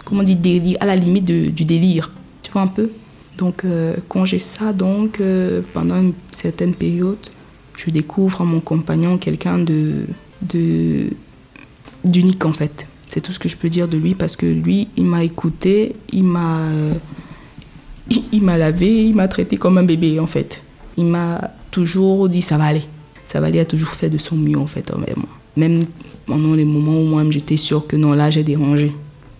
comment on à la limite du délire. Tu vois un peu? Donc, euh, quand j'ai ça, donc, euh, pendant une certaine période, je découvre en mon compagnon quelqu'un de d'unique en fait. C'est tout ce que je peux dire de lui parce que lui, il m'a écouté, il m'a, il m'a lavé, il m'a traité comme un bébé en fait. Il m'a toujours dit ça va aller. Savali a toujours fait de son mieux en fait envers moi. Même pendant les moments où moi j'étais sûre que non, là j'ai dérangé.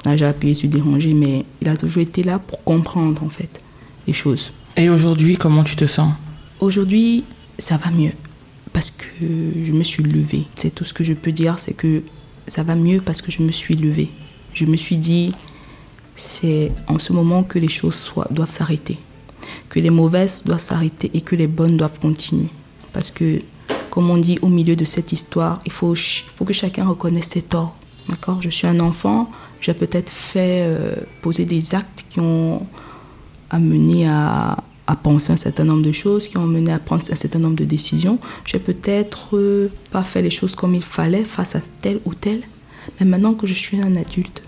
Là j'ai appuyé sur déranger, mais il a toujours été là pour comprendre en fait les choses. Et aujourd'hui, comment tu te sens? Aujourd'hui, ça va mieux parce que je me suis levée. C'est tout ce que je peux dire, c'est que ça va mieux parce que je me suis levée. Je me suis dit, c'est en ce moment que les choses doivent s'arrêter, que les mauvaises doivent s'arrêter et que les bonnes doivent continuer. Parce que comme on dit au milieu de cette histoire, il faut, faut que chacun reconnaisse ses torts. D'accord? Je suis un enfant, j'ai peut-être fait euh, poser des actes qui ont amené à, à, penser un certain nombre de choses, qui ont amené à prendre un certain nombre de décisions. J'ai peut-être euh, pas fait les choses comme il fallait face à tel ou tel. Mais maintenant que je suis un adulte,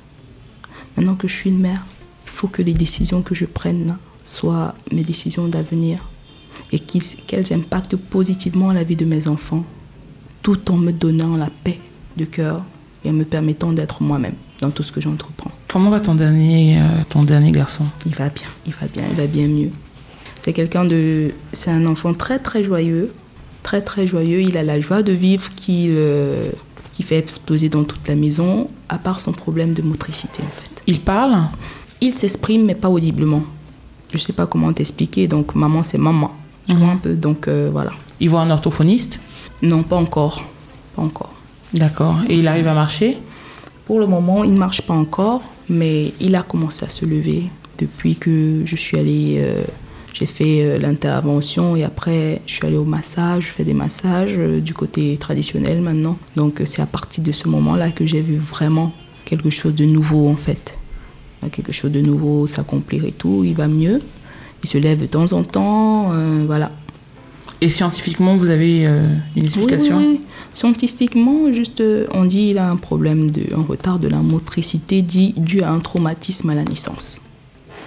maintenant que je suis une mère, il faut que les décisions que je prenne soient mes décisions d'avenir et qu'elles impactent positivement la vie de mes enfants, tout en me donnant la paix de cœur et en me permettant d'être moi-même dans tout ce que j'entreprends. Comment va ton dernier, euh, ton dernier garçon? Il va bien, il va bien, il va bien mieux. C'est quelqu'un de, c'est un enfant très très joyeux, très très joyeux. Il a la joie de vivre qui, euh, qui fait exploser dans toute la maison, à part son problème de motricité en fait. Il parle? Il s'exprime mais pas audiblement. Je sais pas comment t'expliquer. Donc maman c'est maman. Tu vois un peu, donc euh, voilà. Il voit un orthophoniste? Non, pas encore. Pas encore. D'accord. Et il arrive à marcher? Pour le moment, il ne marche pas encore, mais il a commencé à se lever depuis que je suis allée. Euh, j'ai fait euh, l'intervention et après, je suis allée au massage. Je fais des massages du côté traditionnel maintenant. Donc, c'est à partir de ce moment-là que j'ai vu vraiment quelque chose de nouveau en fait. Quelque chose de nouveau s'accomplir et tout. Il va mieux il se lève de temps en temps, euh, voilà. Et scientifiquement, vous avez euh, une explication oui, oui, Scientifiquement, juste, euh, on dit qu'il a un problème, de, un retard de la motricité dit, dû à un traumatisme à la naissance.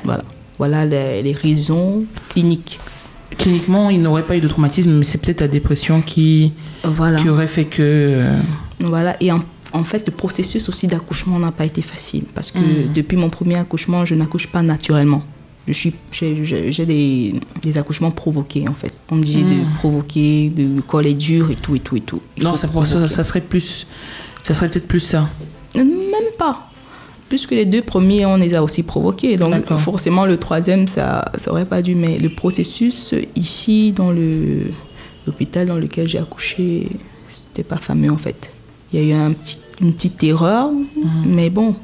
Voilà. Voilà les, raisons cliniques. Cliniquement, il n'aurait pas eu de traumatisme, mais c'est peut-être la dépression qui, voilà. qui aurait fait que... Voilà, et en, fait, le processus aussi d'accouchement n'a pas été facile, parce que hmm. depuis mon premier accouchement, je n'accouche pas naturellement. Je suis, j'ai des, des, accouchements provoqués en fait. On me dit de hmm. provoquer, le col est dur et tout et tout et tout. non, ça, ça, ça, serait plus, ça serait peut-être plus ça. Même pas. Puisque les deux premiers, on les a aussi provoqués. Donc forcément, le troisième, ça n'aurait pas dû. Mais le processus ici, dans l'hôpital dans lequel j'ai accouché, c'était pas fameux en fait. Il y a eu un petit, une petite erreur, mhm. mais bon,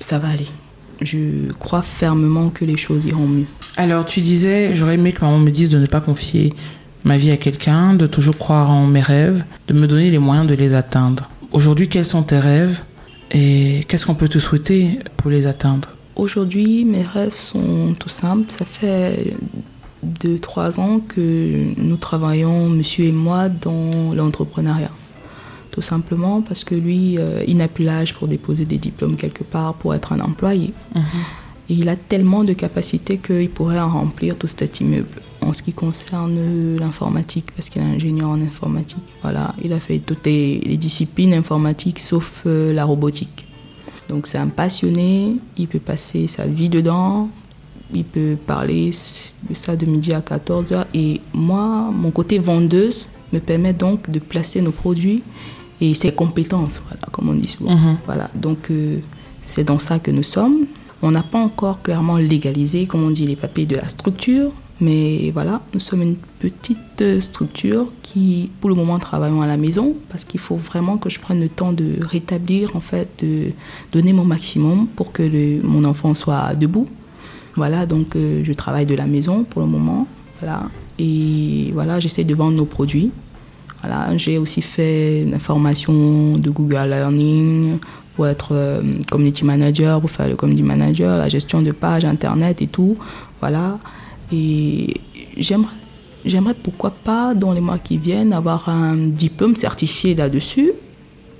ça va aller. Je crois fermement que les choses iront mieux. Alors, tu disais, j'aurais aimé que maman me dise de ne pas confier ma vie à quelqu'un, de toujours croire en mes rêves, de me donner les moyens de les atteindre. Aujourd'hui, quels sont tes rêves et qu'est-ce qu'on peut te souhaiter pour les atteindre Aujourd'hui, mes rêves sont tout simples. Ça fait deux, trois ans que nous travaillons, monsieur et moi, dans l'entrepreneuriat. Tout simplement parce que lui, euh, il n'a plus l'âge pour déposer des diplômes quelque part, pour être un employé. Mhm. Et il a tellement de capacités qu'il pourrait en remplir tout cet immeuble. En ce qui concerne l'informatique, parce qu'il est ingénieur en informatique, voilà, il a fait toutes les, disciplines informatiques sauf euh, la robotique. Donc c'est un passionné, il peut passer sa vie dedans, il peut parler de ça de midi à 14h. Et moi, mon côté vendeuse me permet donc de placer nos produits et ses compétences, voilà, comme on dit souvent. Mhm. Voilà, donc euh, c'est dans ça que nous sommes. On n'a pas encore clairement légalisé, comme on dit, les papiers de la structure, mais voilà, nous sommes une petite structure qui, pour le moment, travaillons à la maison parce qu'il faut vraiment que je prenne le temps de rétablir, en fait, de donner mon maximum pour que mon enfant soit debout. Voilà, donc euh, je travaille de la maison pour le moment. Voilà, et voilà, j'essaie de vendre nos produits. Voilà, j'ai aussi fait une formation de Google Learning pour être euh, community manager, pour faire le community manager, la gestion de pages internet et tout. Voilà. Et j'aimerais, pourquoi pas, dans les mois qui viennent, avoir un diplôme certifié là-dessus,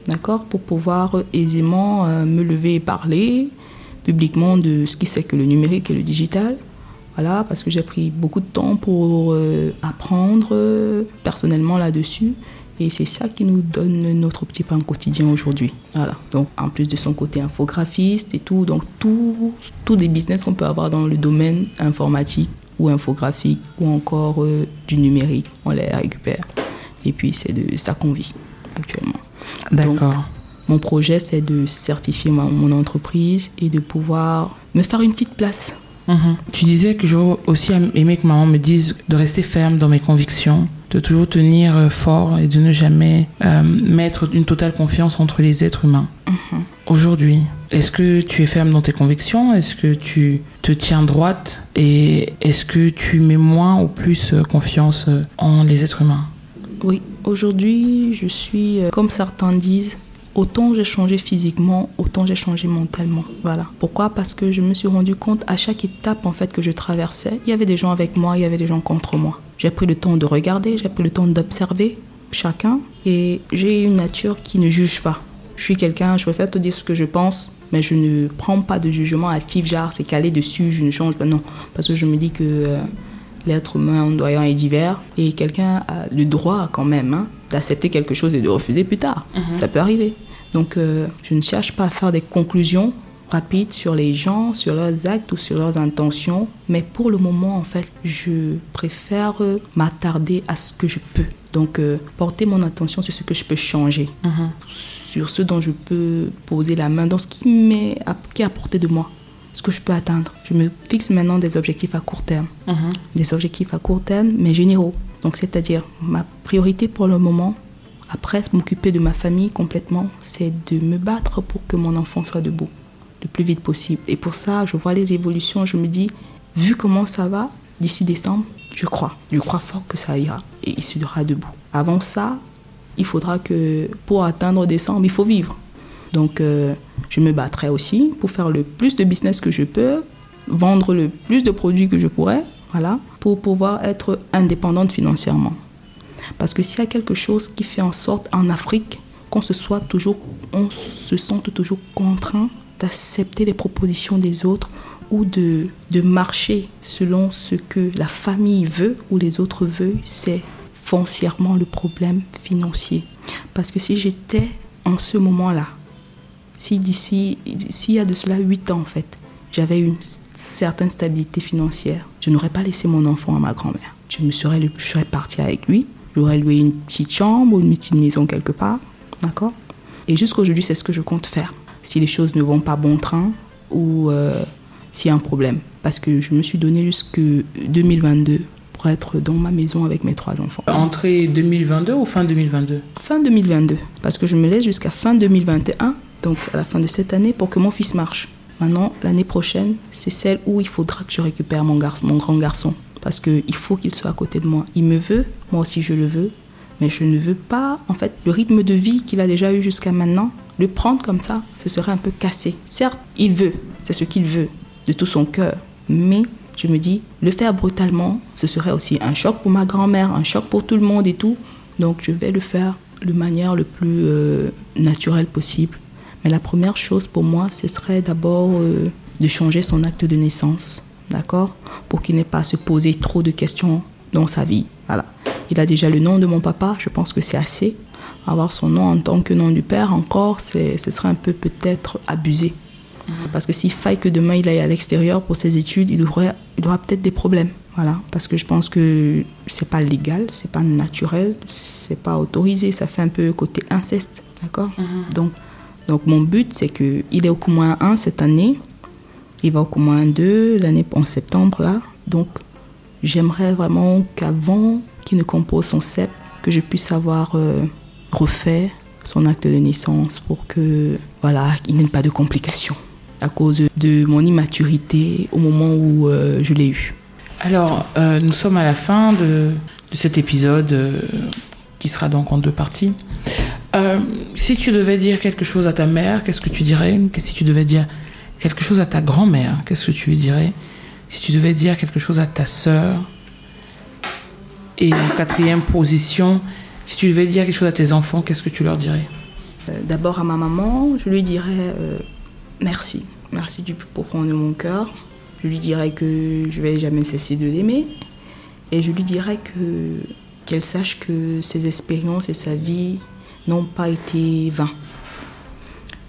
d'accord, pour pouvoir aisément euh, me lever et parler publiquement de ce qui c'est que le numérique et le digital. Voilà, parce que j'ai pris beaucoup de temps pour euh, apprendre personnellement là-dessus. Et c'est ça qui nous donne notre petit pain quotidien aujourd'hui. Voilà. Donc, en plus de son côté infographiste et tout, donc tout, tous des business qu'on peut avoir dans le domaine informatique ou infographique ou encore euh, du numérique, on les récupère. Et puis, c'est de ça qu'on vit actuellement. D'accord. Mon projet, c'est de certifier mon entreprise et de pouvoir me faire une petite place Mhm. Tu disais que j'aurais aussi aimé que maman me dise de rester ferme dans mes convictions, de toujours tenir euh, fort et de ne jamais euh, mettre une totale confiance entre les êtres humains. Mhm. Aujourd'hui, est-ce que tu es ferme dans tes convictions? Est-ce que tu te tiens droite? Et est-ce que tu mets moins ou plus euh, confiance en les êtres humains? Oui, aujourd'hui, je suis, comme certains disent, Autant j'ai changé physiquement, autant j'ai changé mentalement. Voilà. Pourquoi? Parce que je me suis rendu compte à chaque étape en fait que je traversais, il y avait des gens avec moi, il y avait des gens contre moi. J'ai pris le temps de regarder, j'ai pris le temps d'observer chacun et j'ai une nature qui ne juge pas. Je suis quelqu'un, je préfère te dire ce que je pense, mais je ne prends pas de jugement actif, genre c'est calé dessus, je ne change pas. Non, parce que je me dis que euh, l'être humain doyant est divers et quelqu'un a le droit quand même hein, d'accepter quelque chose et de refuser plus tard. Mhm. Ça peut arriver. Donc, euh, je ne cherche pas à faire des conclusions rapides sur les gens, sur leurs actes ou sur leurs intentions. Mais pour le moment, en fait, je préfère m'attarder à ce que je peux. Donc, euh, porter mon attention sur ce que je peux changer, mhm. Sur ce dont je peux poser la main, dans ce qui, m'est, qui est à portée de moi, ce que je peux atteindre. Je me fixe maintenant des objectifs à court terme. Mhm. Des objectifs à court terme, mais généraux. Donc, c'est-à-dire, ma priorité pour le moment, après m'occuper de ma famille complètement, c'est de me battre pour que mon enfant soit debout le plus vite possible. Et pour ça, je vois les évolutions, je me dis, vu comment ça va, d'ici décembre, je crois. Je crois fort que ça ira et il sera debout. Avant ça, il faudra que pour atteindre décembre, il faut vivre. Donc, euh, je me battrai aussi pour faire le plus de business que je peux, vendre le plus de produits que je pourrais, voilà, pour pouvoir être indépendante financièrement. Parce que s'il y a quelque chose qui fait en sorte en Afrique qu'on se soit toujours, on se sente toujours contraint d'accepter les propositions des autres ou de, de marcher selon ce que la famille veut ou les autres veulent, c'est foncièrement le problème financier. Parce que si j'étais en ce moment-là, si d'ici, s'il y a de cela 8 ans en fait, j'avais une certaine stabilité financière, je n'aurais pas laissé mon enfant à ma grand-mère. Je me serais, je serais partie avec lui. J'aurais loué une petite chambre ou une petite maison quelque part. D'accord? Et jusqu'aujourd'hui, c'est ce que je compte faire. Si les choses ne vont pas bon train ou euh, s'il y a un problème. Parce que je me suis donné jusque 2022 pour être dans ma maison avec mes trois enfants. Entrée 2022 ou fin 2022 Fin 2022. Parce que je me laisse jusqu'à fin 2021, donc à la fin de cette année, pour que mon fils marche. Maintenant, l'année prochaine, c'est celle où il faudra que je récupère mon, garçon, mon grand garçon parce qu'il faut qu'il soit à côté de moi. Il me veut, moi aussi je le veux, mais je ne veux pas, en fait, le rythme de vie qu'il a déjà eu jusqu'à maintenant, le prendre comme ça, ce serait un peu cassé. Certes, il veut, c'est ce qu'il veut, de tout son cœur, mais je me dis, le faire brutalement, ce serait aussi un choc pour ma grand-mère, un choc pour tout le monde et tout. Donc je vais le faire de manière le plus euh, naturelle possible. Mais la première chose pour moi, ce serait d'abord euh, de changer son acte de naissance d'accord? Pour qu'il n'ait pas à se poser trop de questions dans sa vie. Voilà. Il a déjà le nom de mon papa, je pense que c'est assez. Avoir son nom en tant que nom du père, encore, ce serait un peu peut-être abusé. Parce que s'il faille que demain il aille à l'extérieur pour ses études, il, aurait, il aura peut-être des problèmes. Voilà, parce que je pense que c'est pas légal, c'est pas naturel, c'est pas autorisé, ça fait un peu côté inceste, d'accord? Mhm. Donc, donc mon but c'est que il est au moins un cette année, il va au moins deux l'année en septembre là. Donc j'aimerais vraiment qu'avant qu'il ne compose son CEP, que je puisse avoir euh, refait son acte de naissance pour que voilà, il n'ait pas de complications à cause de mon immaturité au moment où euh, je l'ai eu. Alors, euh, nous sommes à la fin de, de cet épisode qui sera donc en deux parties. si tu devais dire quelque chose à ta mère, qu'est-ce que tu dirais? Si tu devais dire quelque chose à ta grand-mère, qu'est-ce que tu lui dirais? Si tu devais dire quelque chose à ta sœur, et en quatrième position, si tu devais dire quelque chose à tes enfants, qu'est-ce que tu leur dirais? Euh, D'abord à ma maman, je lui dirais euh, merci. Merci du plus profond de mon cœur. Je lui dirais que je vais jamais cesser de l'aimer. Et je lui dirais que qu'elle sache que ses expériences et sa vie n'ont pas été vains.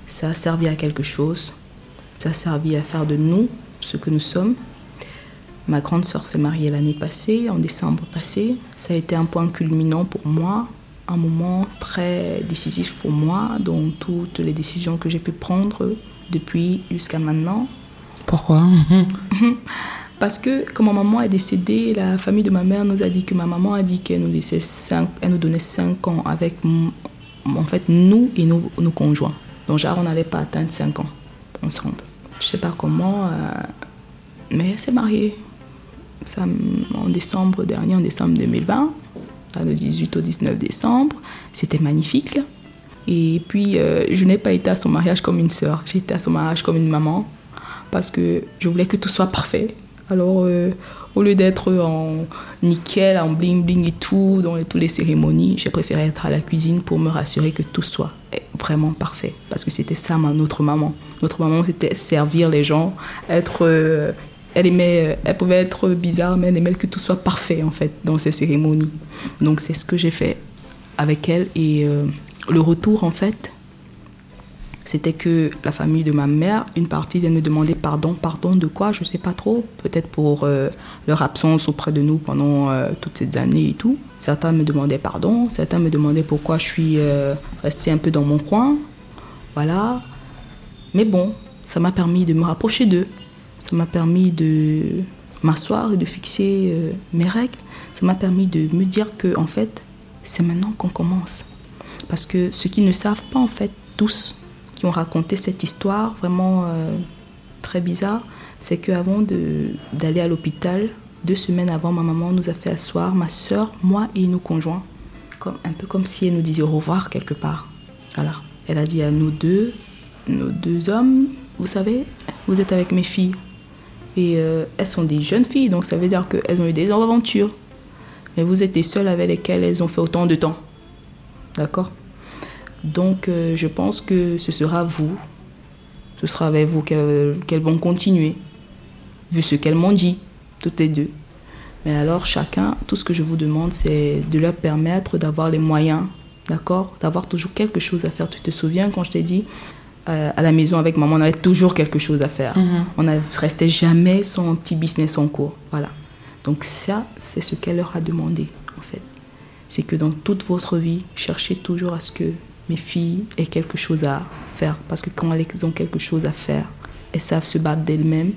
Ça a servi à quelque chose. Ça a servi à faire de nous ce que nous sommes. Ma grande sœur s'est mariée l'année passée, en décembre passé. Ça a été un point culminant pour moi, un moment très décisif pour moi dans toutes les décisions que j'ai pu prendre depuis jusqu'à maintenant. Pourquoi? [laughs] Parce que quand ma maman est décédée, la famille de ma mère nous a dit que ma maman a dit qu'elle nous, laissait cinq, elle nous donnait 5 ans avec en fait, nous et nos, nos conjoints. Donc, genre, on n'allait pas atteindre 5 ans ensemble. Je sais pas comment, euh, mais elle s'est mariée. Ça, en décembre dernier, en décembre 2020, du 18 au 19 décembre. C'était magnifique. Et puis, euh, je n'ai pas été à son mariage comme une sœur. J'ai été à son mariage comme une maman parce que je voulais que tout soit parfait. Alors, euh, au lieu d'être en nickel, en bling bling et tout, dans toutes les cérémonies, j'ai préféré être à la cuisine pour me rassurer que tout soit vraiment parfait. Parce que c'était ça, ma, notre maman. Notre maman, c'était servir les gens, être. Euh, elle aimait, elle pouvait être bizarre, mais elle aimait que tout soit parfait, en fait, dans ces cérémonies. Donc, c'est ce que j'ai fait avec elle. Et le retour, en fait, c'était que la famille de ma mère, une partie d'elle me demandait pardon. Pardon de quoi Je ne sais pas trop. Peut-être pour euh, leur absence auprès de nous pendant euh, toutes ces années et tout. Certains me demandaient pardon. Certains me demandaient pourquoi je suis euh, restée un peu dans mon coin. Voilà. Mais bon, ça m'a permis de me rapprocher d'eux. Ça m'a permis de m'asseoir et de fixer mes règles. Ça m'a permis de me dire que, en fait, c'est maintenant qu'on commence. Parce que ceux qui ne savent pas, en fait, tous, qui ont raconté cette histoire vraiment euh, très bizarre, c'est qu'avant d'aller à l'hôpital, deux semaines avant, ma maman nous a fait asseoir, ma soeur, moi et nos conjoints, comme, un peu comme si elle nous disait au revoir quelque part. Voilà. Elle a dit à nous deux, nos deux hommes, vous savez, vous êtes avec mes filles. Et euh, elles sont des jeunes filles, donc ça veut dire qu'elles ont eu des aventures. Mais vous êtes les seules avec lesquelles elles ont fait autant de temps. D'accord donc euh, je pense que ce sera vous, ce sera avec vous qu'elles vont continuer, vu ce qu'elles m'ont dit, toutes les deux. Mais alors chacun, tout ce que je vous demande, c'est de leur permettre d'avoir les moyens, d'accord D'avoir toujours quelque chose à faire. Tu te souviens quand je t'ai dit, euh, à la maison avec maman, on avait toujours quelque chose à faire. Mhm. On ne restait jamais sans un petit business en cours. Voilà. Donc ça, c'est ce qu'elle leur a demandé. C'est que dans toute votre vie, cherchez toujours à ce que mes filles aient quelque chose à faire. Parce que quand elles ont quelque chose à faire, elles savent se battre d'elles-mêmes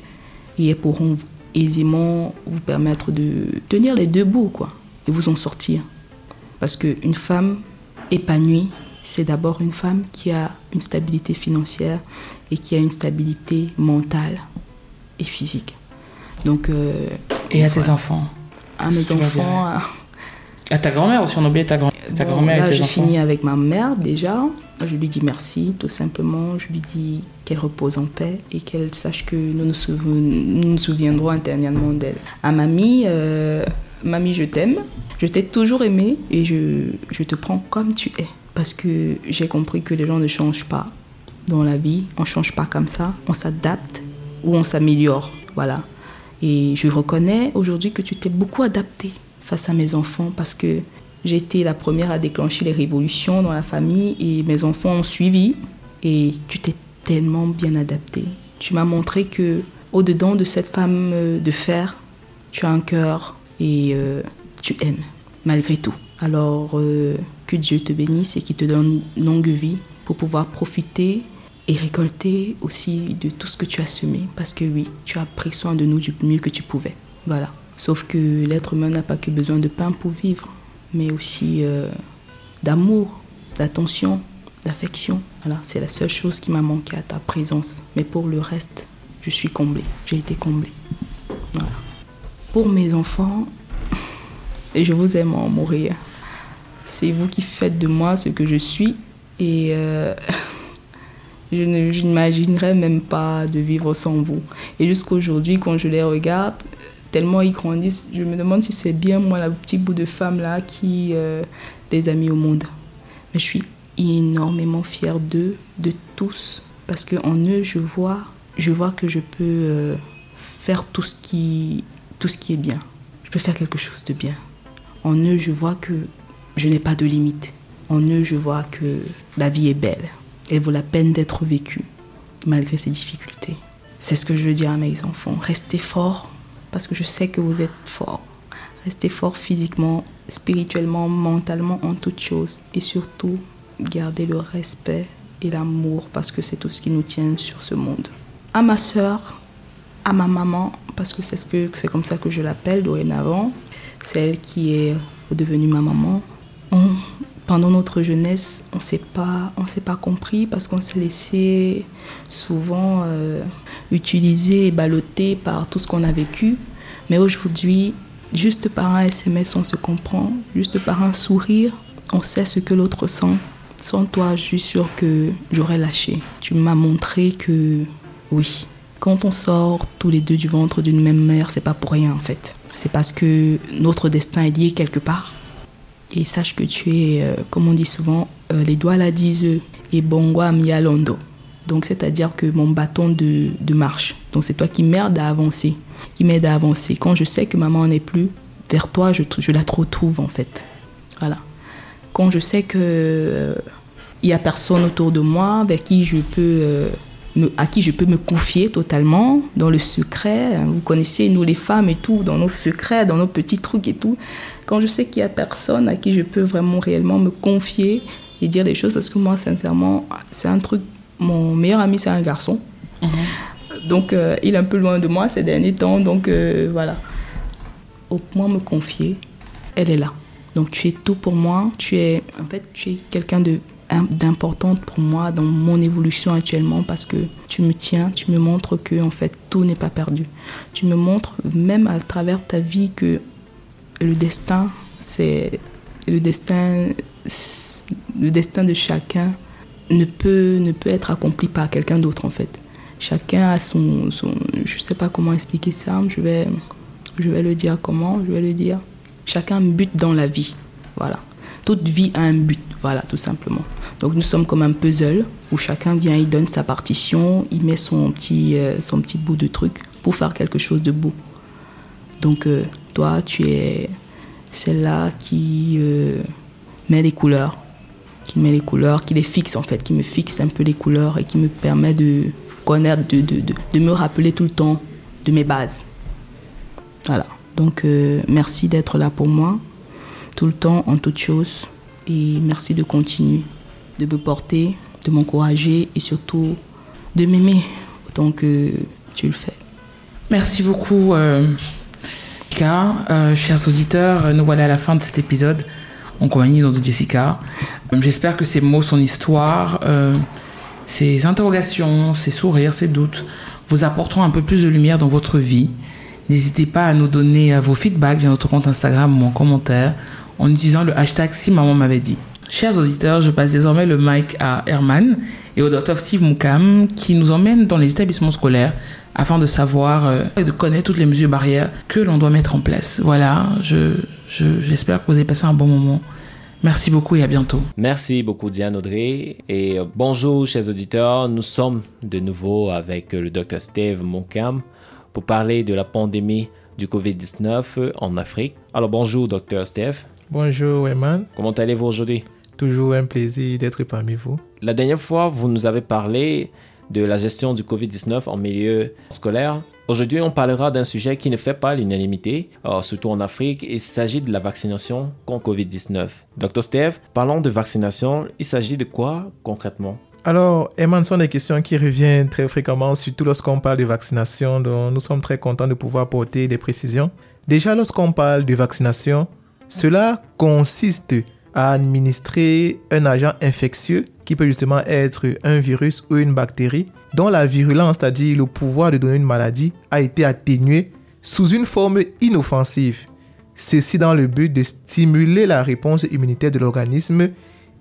et elles pourront aisément vous permettre de tenir les deux bouts, quoi, et vous en sortir. Parce qu'une femme épanouie, c'est d'abord une femme qui a une stabilité financière et qui a une stabilité mentale et physique. Donc, euh, Et à tes enfants à mes enfants, à- À ta grand-mère aussi, on oublie ta, grand- ta Bon, grand-mère j'ai fini avec ma mère déjà. Je lui dis merci, tout simplement. Je lui dis qu'elle repose en paix et qu'elle sache que nous nous, nous nous souviendrons éternellement d'elle. À mamie, euh, mamie, je t'aime. Je t'ai toujours aimé et je, je te prends comme tu es. Parce que j'ai compris que les gens ne changent pas dans la vie. On ne change pas comme ça. On s'adapte ou on s'améliore. Voilà. Et je reconnais aujourd'hui que tu t'es beaucoup adapté à mes enfants parce que j'ai été la première à déclencher les révolutions dans la famille et mes enfants ont suivi. Et tu t'es tellement bien adapté. Tu m'as montré que au-dedans de cette femme euh, de fer, tu as un cœur et euh, tu aimes malgré tout. Alors euh, que Dieu te bénisse et qu'il te donne longue vie pour pouvoir profiter et récolter aussi de tout ce que tu as semé. Parce que oui, tu as pris soin de nous du mieux que tu pouvais. Voilà. Sauf que l'être humain n'a pas que besoin de pain pour vivre, mais aussi euh, d'amour, d'attention, d'affection. Voilà, c'est la seule chose qui m'a manqué à ta présence. Mais pour le reste, je suis comblée. J'ai été comblée. Pour mes enfants, [laughs] je vous aime en mourir. C'est vous qui faites de moi ce que je suis. Et euh, [laughs] je n'imaginerais même pas de vivre sans vous. Et jusqu'aujourd'hui, quand je les regarde, tellement ils grandissent, je me demande si c'est bien moi, la petite bout de femme là, qui euh, les a au monde. Mais je suis énormément fière d'eux, de tous, parce qu'en eux, je vois, je vois que je peux euh, faire tout ce, qui, tout ce qui est bien. Je peux faire quelque chose de bien. En eux, je vois que je n'ai pas de limite. En eux, je vois que la vie est belle. Elle vaut la peine d'être vécue, malgré ses difficultés. C'est ce que je veux dire à mes enfants. Restez forts, parce que je sais que vous êtes forts. Restez forts physiquement, spirituellement, mentalement, en toutes choses. Et surtout, gardez le respect et l'amour, parce que c'est tout ce qui nous tient sur ce monde. À ma sœur, à ma maman, parce que c'est ce comme ça que je l'appelle dorénavant. C'est elle qui est devenue ma maman. Pendant notre jeunesse, on s'est pas, s'est pas compris parce qu'on s'est laissé souvent euh, utiliser et balloter par tout ce qu'on a vécu. Mais aujourd'hui, juste par un SMS, on se comprend. Juste par un sourire, on sait ce que l'autre sent. Sans toi, je suis sûre que j'aurais lâché. Tu m'as montré que oui, quand on sort tous les deux du ventre d'une même mère, c'est pas pour rien en fait. C'est parce que notre destin est lié quelque part. Et sache que tu es, euh, comme on dit souvent, euh, les doigts la disent et bongwa mialondo. Donc c'est-à-dire que mon bâton de, marche. Donc c'est toi qui m'aide à avancer, qui m'aide à avancer. Quand je sais que maman n'est plus, vers toi, je, la retrouve en fait. Voilà. Quand je sais que euh, il y a personne autour de moi vers qui je peux à qui je peux me confier totalement dans le secret. Vous connaissez nous les femmes et tout, dans nos secrets, dans nos petits trucs et tout. Quand je sais qu'il y a personne à qui je peux vraiment réellement me confier et dire les choses, parce que moi sincèrement, c'est un truc. Mon meilleur ami c'est un garçon, donc euh, il est un peu loin de moi ces derniers temps, donc euh, voilà. Au moins me confier, elle est là. Donc tu es tout pour moi. Tu es, en fait, tu es quelqu'un de d'importante pour moi dans mon évolution actuellement parce que tu me tiens, tu me montres que en fait tout n'est pas perdu. Tu me montres même à travers ta vie que le destin, c'est le destin, le destin de chacun ne peut ne peut être accompli par quelqu'un d'autre en fait. Chacun a son, son je sais pas comment expliquer ça. Je vais je vais le dire comment, je vais le dire. Chacun a un but dans la vie, voilà. Toute vie a un but, voilà, tout simplement. Donc nous sommes comme un puzzle où chacun vient, il donne sa partition, il met son petit, euh, son petit bout de truc pour faire quelque chose de beau. Donc euh, toi, tu es celle-là qui euh, met les couleurs, qui met les couleurs, qui les fixe en fait, qui me fixe un peu les couleurs et qui me permet de connaître, de, de, de, me rappeler tout le temps de mes bases. Voilà. Donc euh, merci d'être là pour moi, tout le temps, en toutes choses. Et merci de continuer, de me porter, de m'encourager et surtout de m'aimer autant que tu le fais. Merci beaucoup, euh, euh chers auditeurs, nous voilà à la fin de cet épisode en compagnie de Jessica. Euh, j'espère que ces mots, son histoire, euh, ces interrogations, ces sourires, ces doutes vous apporteront un peu plus de lumière dans votre vie. N'hésitez pas à nous donner vos feedbacks via notre compte Instagram ou en commentaire en utilisant le hashtag si maman m'avait dit. Chers auditeurs, je passe désormais le mic à Herman et au docteur Steve Moukam qui nous emmène dans les établissements scolaires afin de savoir euh, et de connaître toutes les mesures barrières que l'on doit mettre en place. Voilà, je, j'espère que vous avez passé un bon moment. Merci beaucoup et à bientôt. Merci beaucoup Diane Audrey et euh, bonjour chers auditeurs. Nous sommes de nouveau avec euh, le docteur Steve Moukam pour parler de la pandémie du Covid-19 en Afrique. Alors bonjour docteur Steve. Bonjour Eman. Comment allez-vous aujourd'hui? Toujours un plaisir d'être parmi vous. La dernière fois, vous nous avez parlé de la gestion du Covid-19 en milieu scolaire. Aujourd'hui, on parlera d'un sujet qui ne fait pas l'unanimité, euh, surtout en Afrique. Il s'agit de la vaccination contre Covid-19. Docteur Steve, parlons de vaccination. Il s'agit de quoi concrètement? Alors, Eman, sont des questions qui reviennent très fréquemment, surtout lorsqu'on parle de vaccination, donc nous sommes très contents de pouvoir apporter des précisions. Déjà, lorsqu'on parle de vaccination, cela consiste à administrer un agent infectieux qui peut justement être un virus ou une bactérie dont la virulence, c'est-à-dire le pouvoir de donner une maladie, a été atténué sous une forme inoffensive. Ceci dans le but de stimuler la réponse immunitaire de l'organisme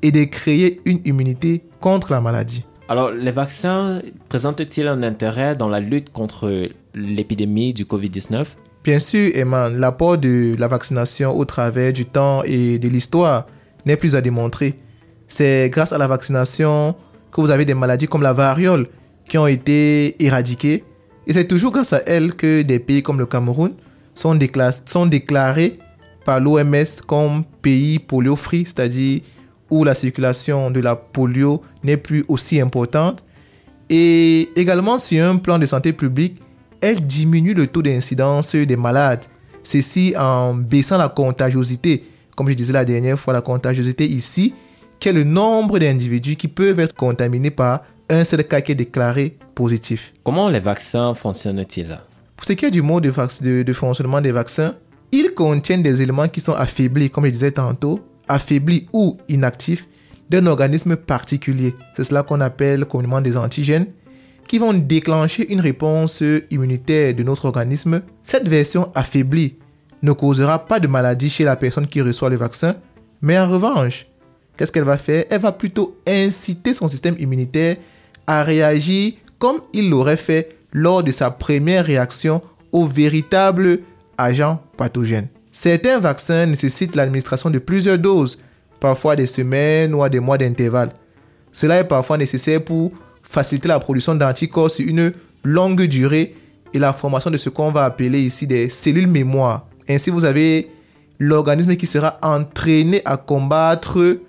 et de créer une immunité contre la maladie. Alors, les vaccins présentent-ils un intérêt dans la lutte contre l'épidémie du Covid-19 Bien sûr, Eman, l'apport de la vaccination au travers du temps et de l'histoire n'est plus à démontrer. C'est grâce à la vaccination que vous avez des maladies comme la variole qui ont été éradiquées. Et c'est toujours grâce à elle que des pays comme le Cameroun sont, sont déclarés par l'OMS comme pays polio-free, c'est-à-dire où la circulation de la polio n'est plus aussi importante. Et également sur un plan de santé publique, elle diminue le taux d'incidence des malades. Ceci en baissant la contagiosité. Comme je disais la dernière fois, la contagiosité ici, qui est le nombre d'individus qui peuvent être contaminés par un seul cas qui est déclaré positif. Comment les vaccins fonctionnent-ils Pour ce qui est du mode de, de fonctionnement des vaccins, ils contiennent des éléments qui sont affaiblis, comme je disais tantôt, affaiblis ou inactifs d'un organisme particulier. C'est cela qu'on appelle communément des antigènes qui vont déclencher une réponse immunitaire de notre organisme. Cette version affaiblie ne causera pas de maladie chez la personne qui reçoit le vaccin, mais en revanche, qu'est-ce qu'elle va faire? Elle va plutôt inciter son système immunitaire à réagir comme il l'aurait fait lors de sa première réaction au véritable agent pathogène. Certains vaccins nécessitent l'administration de plusieurs doses, parfois des semaines ou à des mois d'intervalle. Cela est parfois nécessaire pour faciliter la production d'anticorps sur une longue durée et la formation de ce qu'on va appeler ici des cellules mémoire. Ainsi, vous avez l'organisme qui sera entraîné à combattre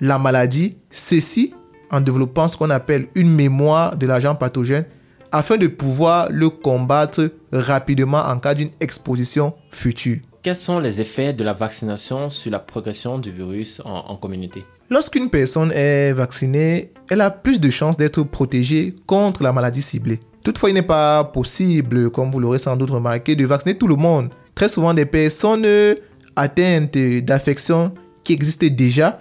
la maladie, ceci en développant ce qu'on appelle une mémoire de l'agent pathogène afin de pouvoir le combattre rapidement en cas d'une exposition future. Quels sont les effets de la vaccination sur la progression du virus en, en communauté? Lorsqu'une personne est vaccinée, elle a plus de chances d'être protégée contre la maladie ciblée. Toutefois, il n'est pas possible, comme vous l'aurez sans doute remarqué, de vacciner tout le monde. Très souvent, des personnes atteintes d'affections qui existaient déjà,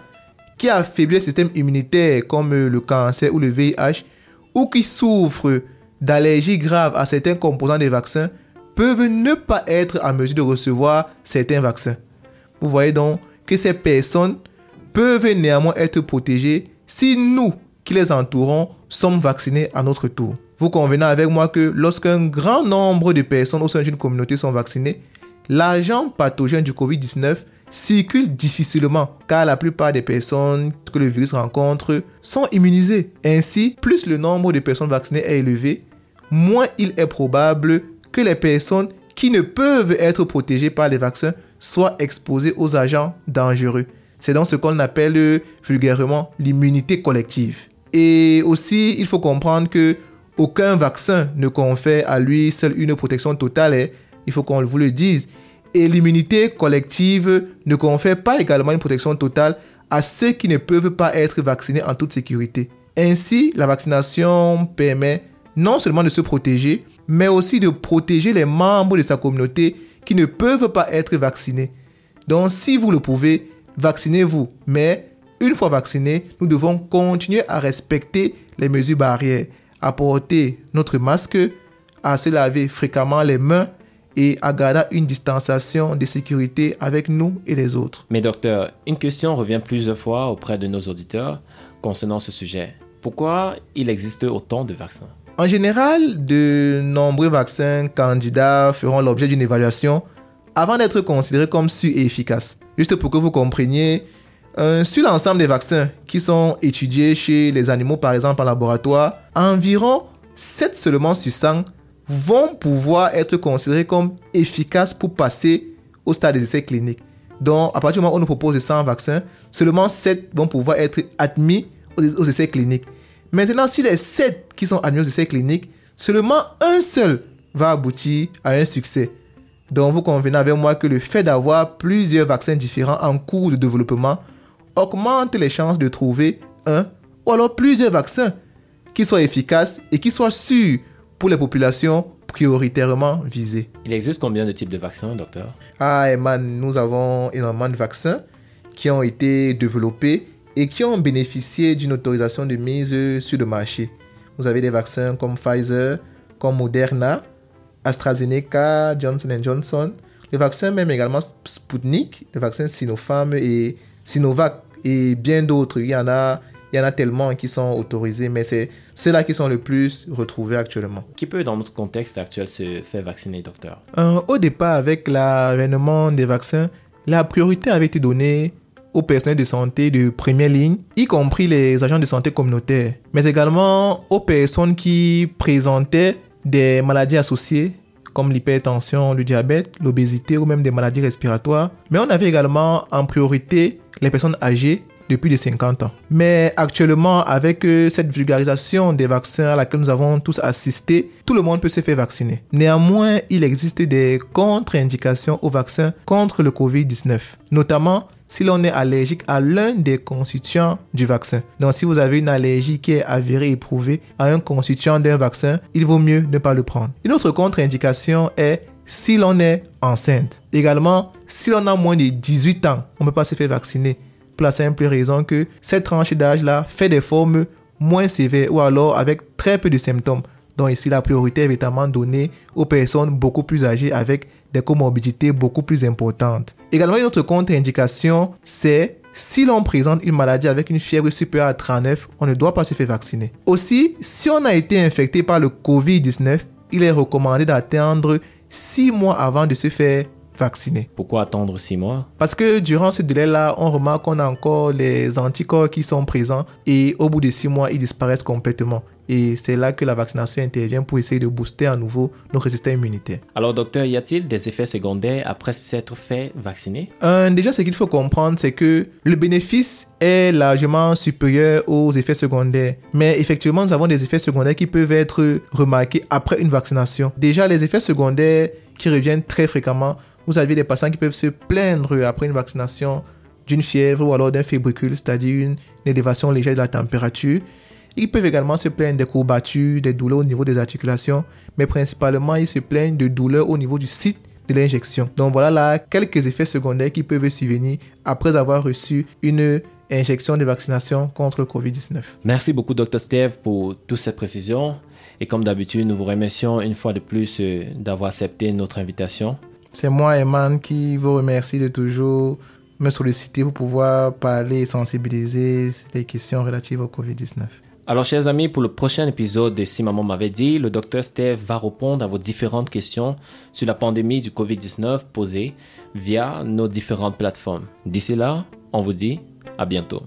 qui affaiblissent le système immunitaire comme le cancer ou le VIH, ou qui souffrent d'allergies graves à certains composants des vaccins, peuvent ne pas être en mesure de recevoir certains vaccins. Vous voyez donc que ces personnes peuvent néanmoins être protégés si nous, qui les entourons, sommes vaccinés à notre tour. Vous convenez avec moi que lorsqu'un grand nombre de personnes au sein d'une communauté sont vaccinées, l'agent pathogène du Covid-19 circule difficilement car la plupart des personnes que le virus rencontre sont immunisées. Ainsi, plus le nombre de personnes vaccinées est élevé, moins il est probable que les personnes qui ne peuvent être protégées par les vaccins soient exposées aux agents dangereux. C'est dans ce qu'on appelle vulgairement l'immunité collective. Et aussi, il faut comprendre que aucun vaccin ne confère à lui seul une protection totale. Il faut qu'on vous le dise. Et l'immunité collective ne confère pas également une protection totale à ceux qui ne peuvent pas être vaccinés en toute sécurité. Ainsi, la vaccination permet non seulement de se protéger, mais aussi de protéger les membres de sa communauté qui ne peuvent pas être vaccinés. Donc, si vous le pouvez, vaccinez-vous. Mais une fois vaccinés, nous devons continuer à respecter les mesures barrières, à porter notre masque, à se laver fréquemment les mains et à garder une distanciation de sécurité avec nous et les autres. Mais docteur, une question revient plusieurs fois auprès de nos auditeurs concernant ce sujet. Pourquoi il existe autant de vaccins? En général, de nombreux vaccins candidats feront l'objet d'une évaluation avant d'être considérés comme sûrs et efficaces. Juste pour que vous compreniez, euh, sur l'ensemble des vaccins qui sont étudiés chez les animaux, par exemple en laboratoire, environ 7 seulement sur 100 vont pouvoir être considérés comme efficaces pour passer au stade des essais cliniques. Donc, à partir du moment où on nous propose 100 vaccins, seulement 7 vont pouvoir être admis aux essais cliniques. Maintenant, sur les 7 qui sont admis aux essais cliniques, seulement un seul va aboutir à un succès. Donc, vous convenez avec moi que le fait d'avoir plusieurs vaccins différents en cours de développement augmente les chances de trouver un ou alors plusieurs vaccins qui soient efficaces et qui soient sûrs pour les populations prioritairement visées. Il existe combien de types de vaccins, docteur? Ah, Eman, nous avons énormément de vaccins qui ont été développés et qui ont bénéficié d'une autorisation de mise sur le marché. Vous avez des vaccins comme Pfizer, comme Moderna, AstraZeneca, Johnson Johnson, les vaccins même également Sputnik, les vaccins Sinopharm et Sinovac et bien d'autres. Il y en a, il y en a tellement qui sont autorisés, mais c'est ceux-là qui sont le plus retrouvés actuellement. Qui peut, dans notre contexte actuel, se faire vacciner, docteur? Euh, Au départ, avec l'avènement des vaccins, la priorité avait été donnée aux personnels de santé de première ligne, y compris les agents de santé communautaire, mais également aux personnes qui présentaient des maladies associées comme l'hypertension, le diabète, l'obésité ou même des maladies respiratoires. Mais on avait également en priorité les personnes âgées depuis de 50 ans. Mais actuellement, avec euh, cette vulgarisation des vaccins à laquelle nous avons tous assisté, tout le monde peut se faire vacciner. Néanmoins, il existe des contre-indications aux vaccins contre le COVID-19, notamment si l'on est allergique à l'un des constituants du vaccin. Donc si vous avez une allergie qui est avérée et prouvée à un constituant d'un vaccin, il vaut mieux ne pas le prendre. Une autre contre-indication est si l'on est enceinte. Également, si l'on a moins de 18 ans, on ne peut pas se faire vacciner pour la simple raison que cette tranche d'âge-là fait des formes moins sévères ou alors avec très peu de symptômes. Donc ici, la priorité est évidemment donnée aux personnes beaucoup plus âgées avec des comorbidités beaucoup plus importantes. Également, une autre contre-indication, c'est si l'on présente une maladie avec une fièvre supérieure à 39, on ne doit pas se faire vacciner. Aussi, si on a été infecté par le COVID-19, il est recommandé d'attendre 6 mois avant de se faire Pourquoi attendre 6 mois? Parce que durant ce délai-là, on remarque qu'on a encore les anticorps qui sont présents et au bout de 6 mois, ils disparaissent complètement. Et c'est là que la vaccination intervient pour essayer de booster à nouveau nos résistants immunitaires. Alors, docteur, y a-t-il des effets secondaires après s'être fait vacciner? Euh, Déjà, ce qu'il faut comprendre, c'est que le bénéfice est largement supérieur aux effets secondaires. Mais effectivement, nous avons des effets secondaires qui peuvent être remarqués après une vaccination. Déjà, les effets secondaires qui reviennent très fréquemment, vous avez des patients qui peuvent se plaindre après une vaccination d'une fièvre ou alors d'un fébricule, c'est-à-dire une élévation légère de la température. Ils peuvent également se plaindre des courbatures, des douleurs au niveau des articulations, mais principalement ils se plaignent de douleurs au niveau du site de l'injection. Donc voilà là quelques effets secondaires qui peuvent survenir après avoir reçu une injection de vaccination contre le COVID-19. Merci beaucoup, Dr. Steve, pour toutes ces précisions. Et comme d'habitude, nous vous remercions une fois de plus euh, d'avoir accepté notre invitation. C'est moi, Eman, qui vous remercie de toujours me solliciter pour pouvoir parler et sensibiliser les questions relatives au COVID-19. Alors, chers amis, pour le prochain épisode de Si Maman m'avait dit, le docteur Steve va répondre à vos différentes questions sur la pandémie du COVID-19 posées via nos différentes plateformes. D'ici là, on vous dit à bientôt.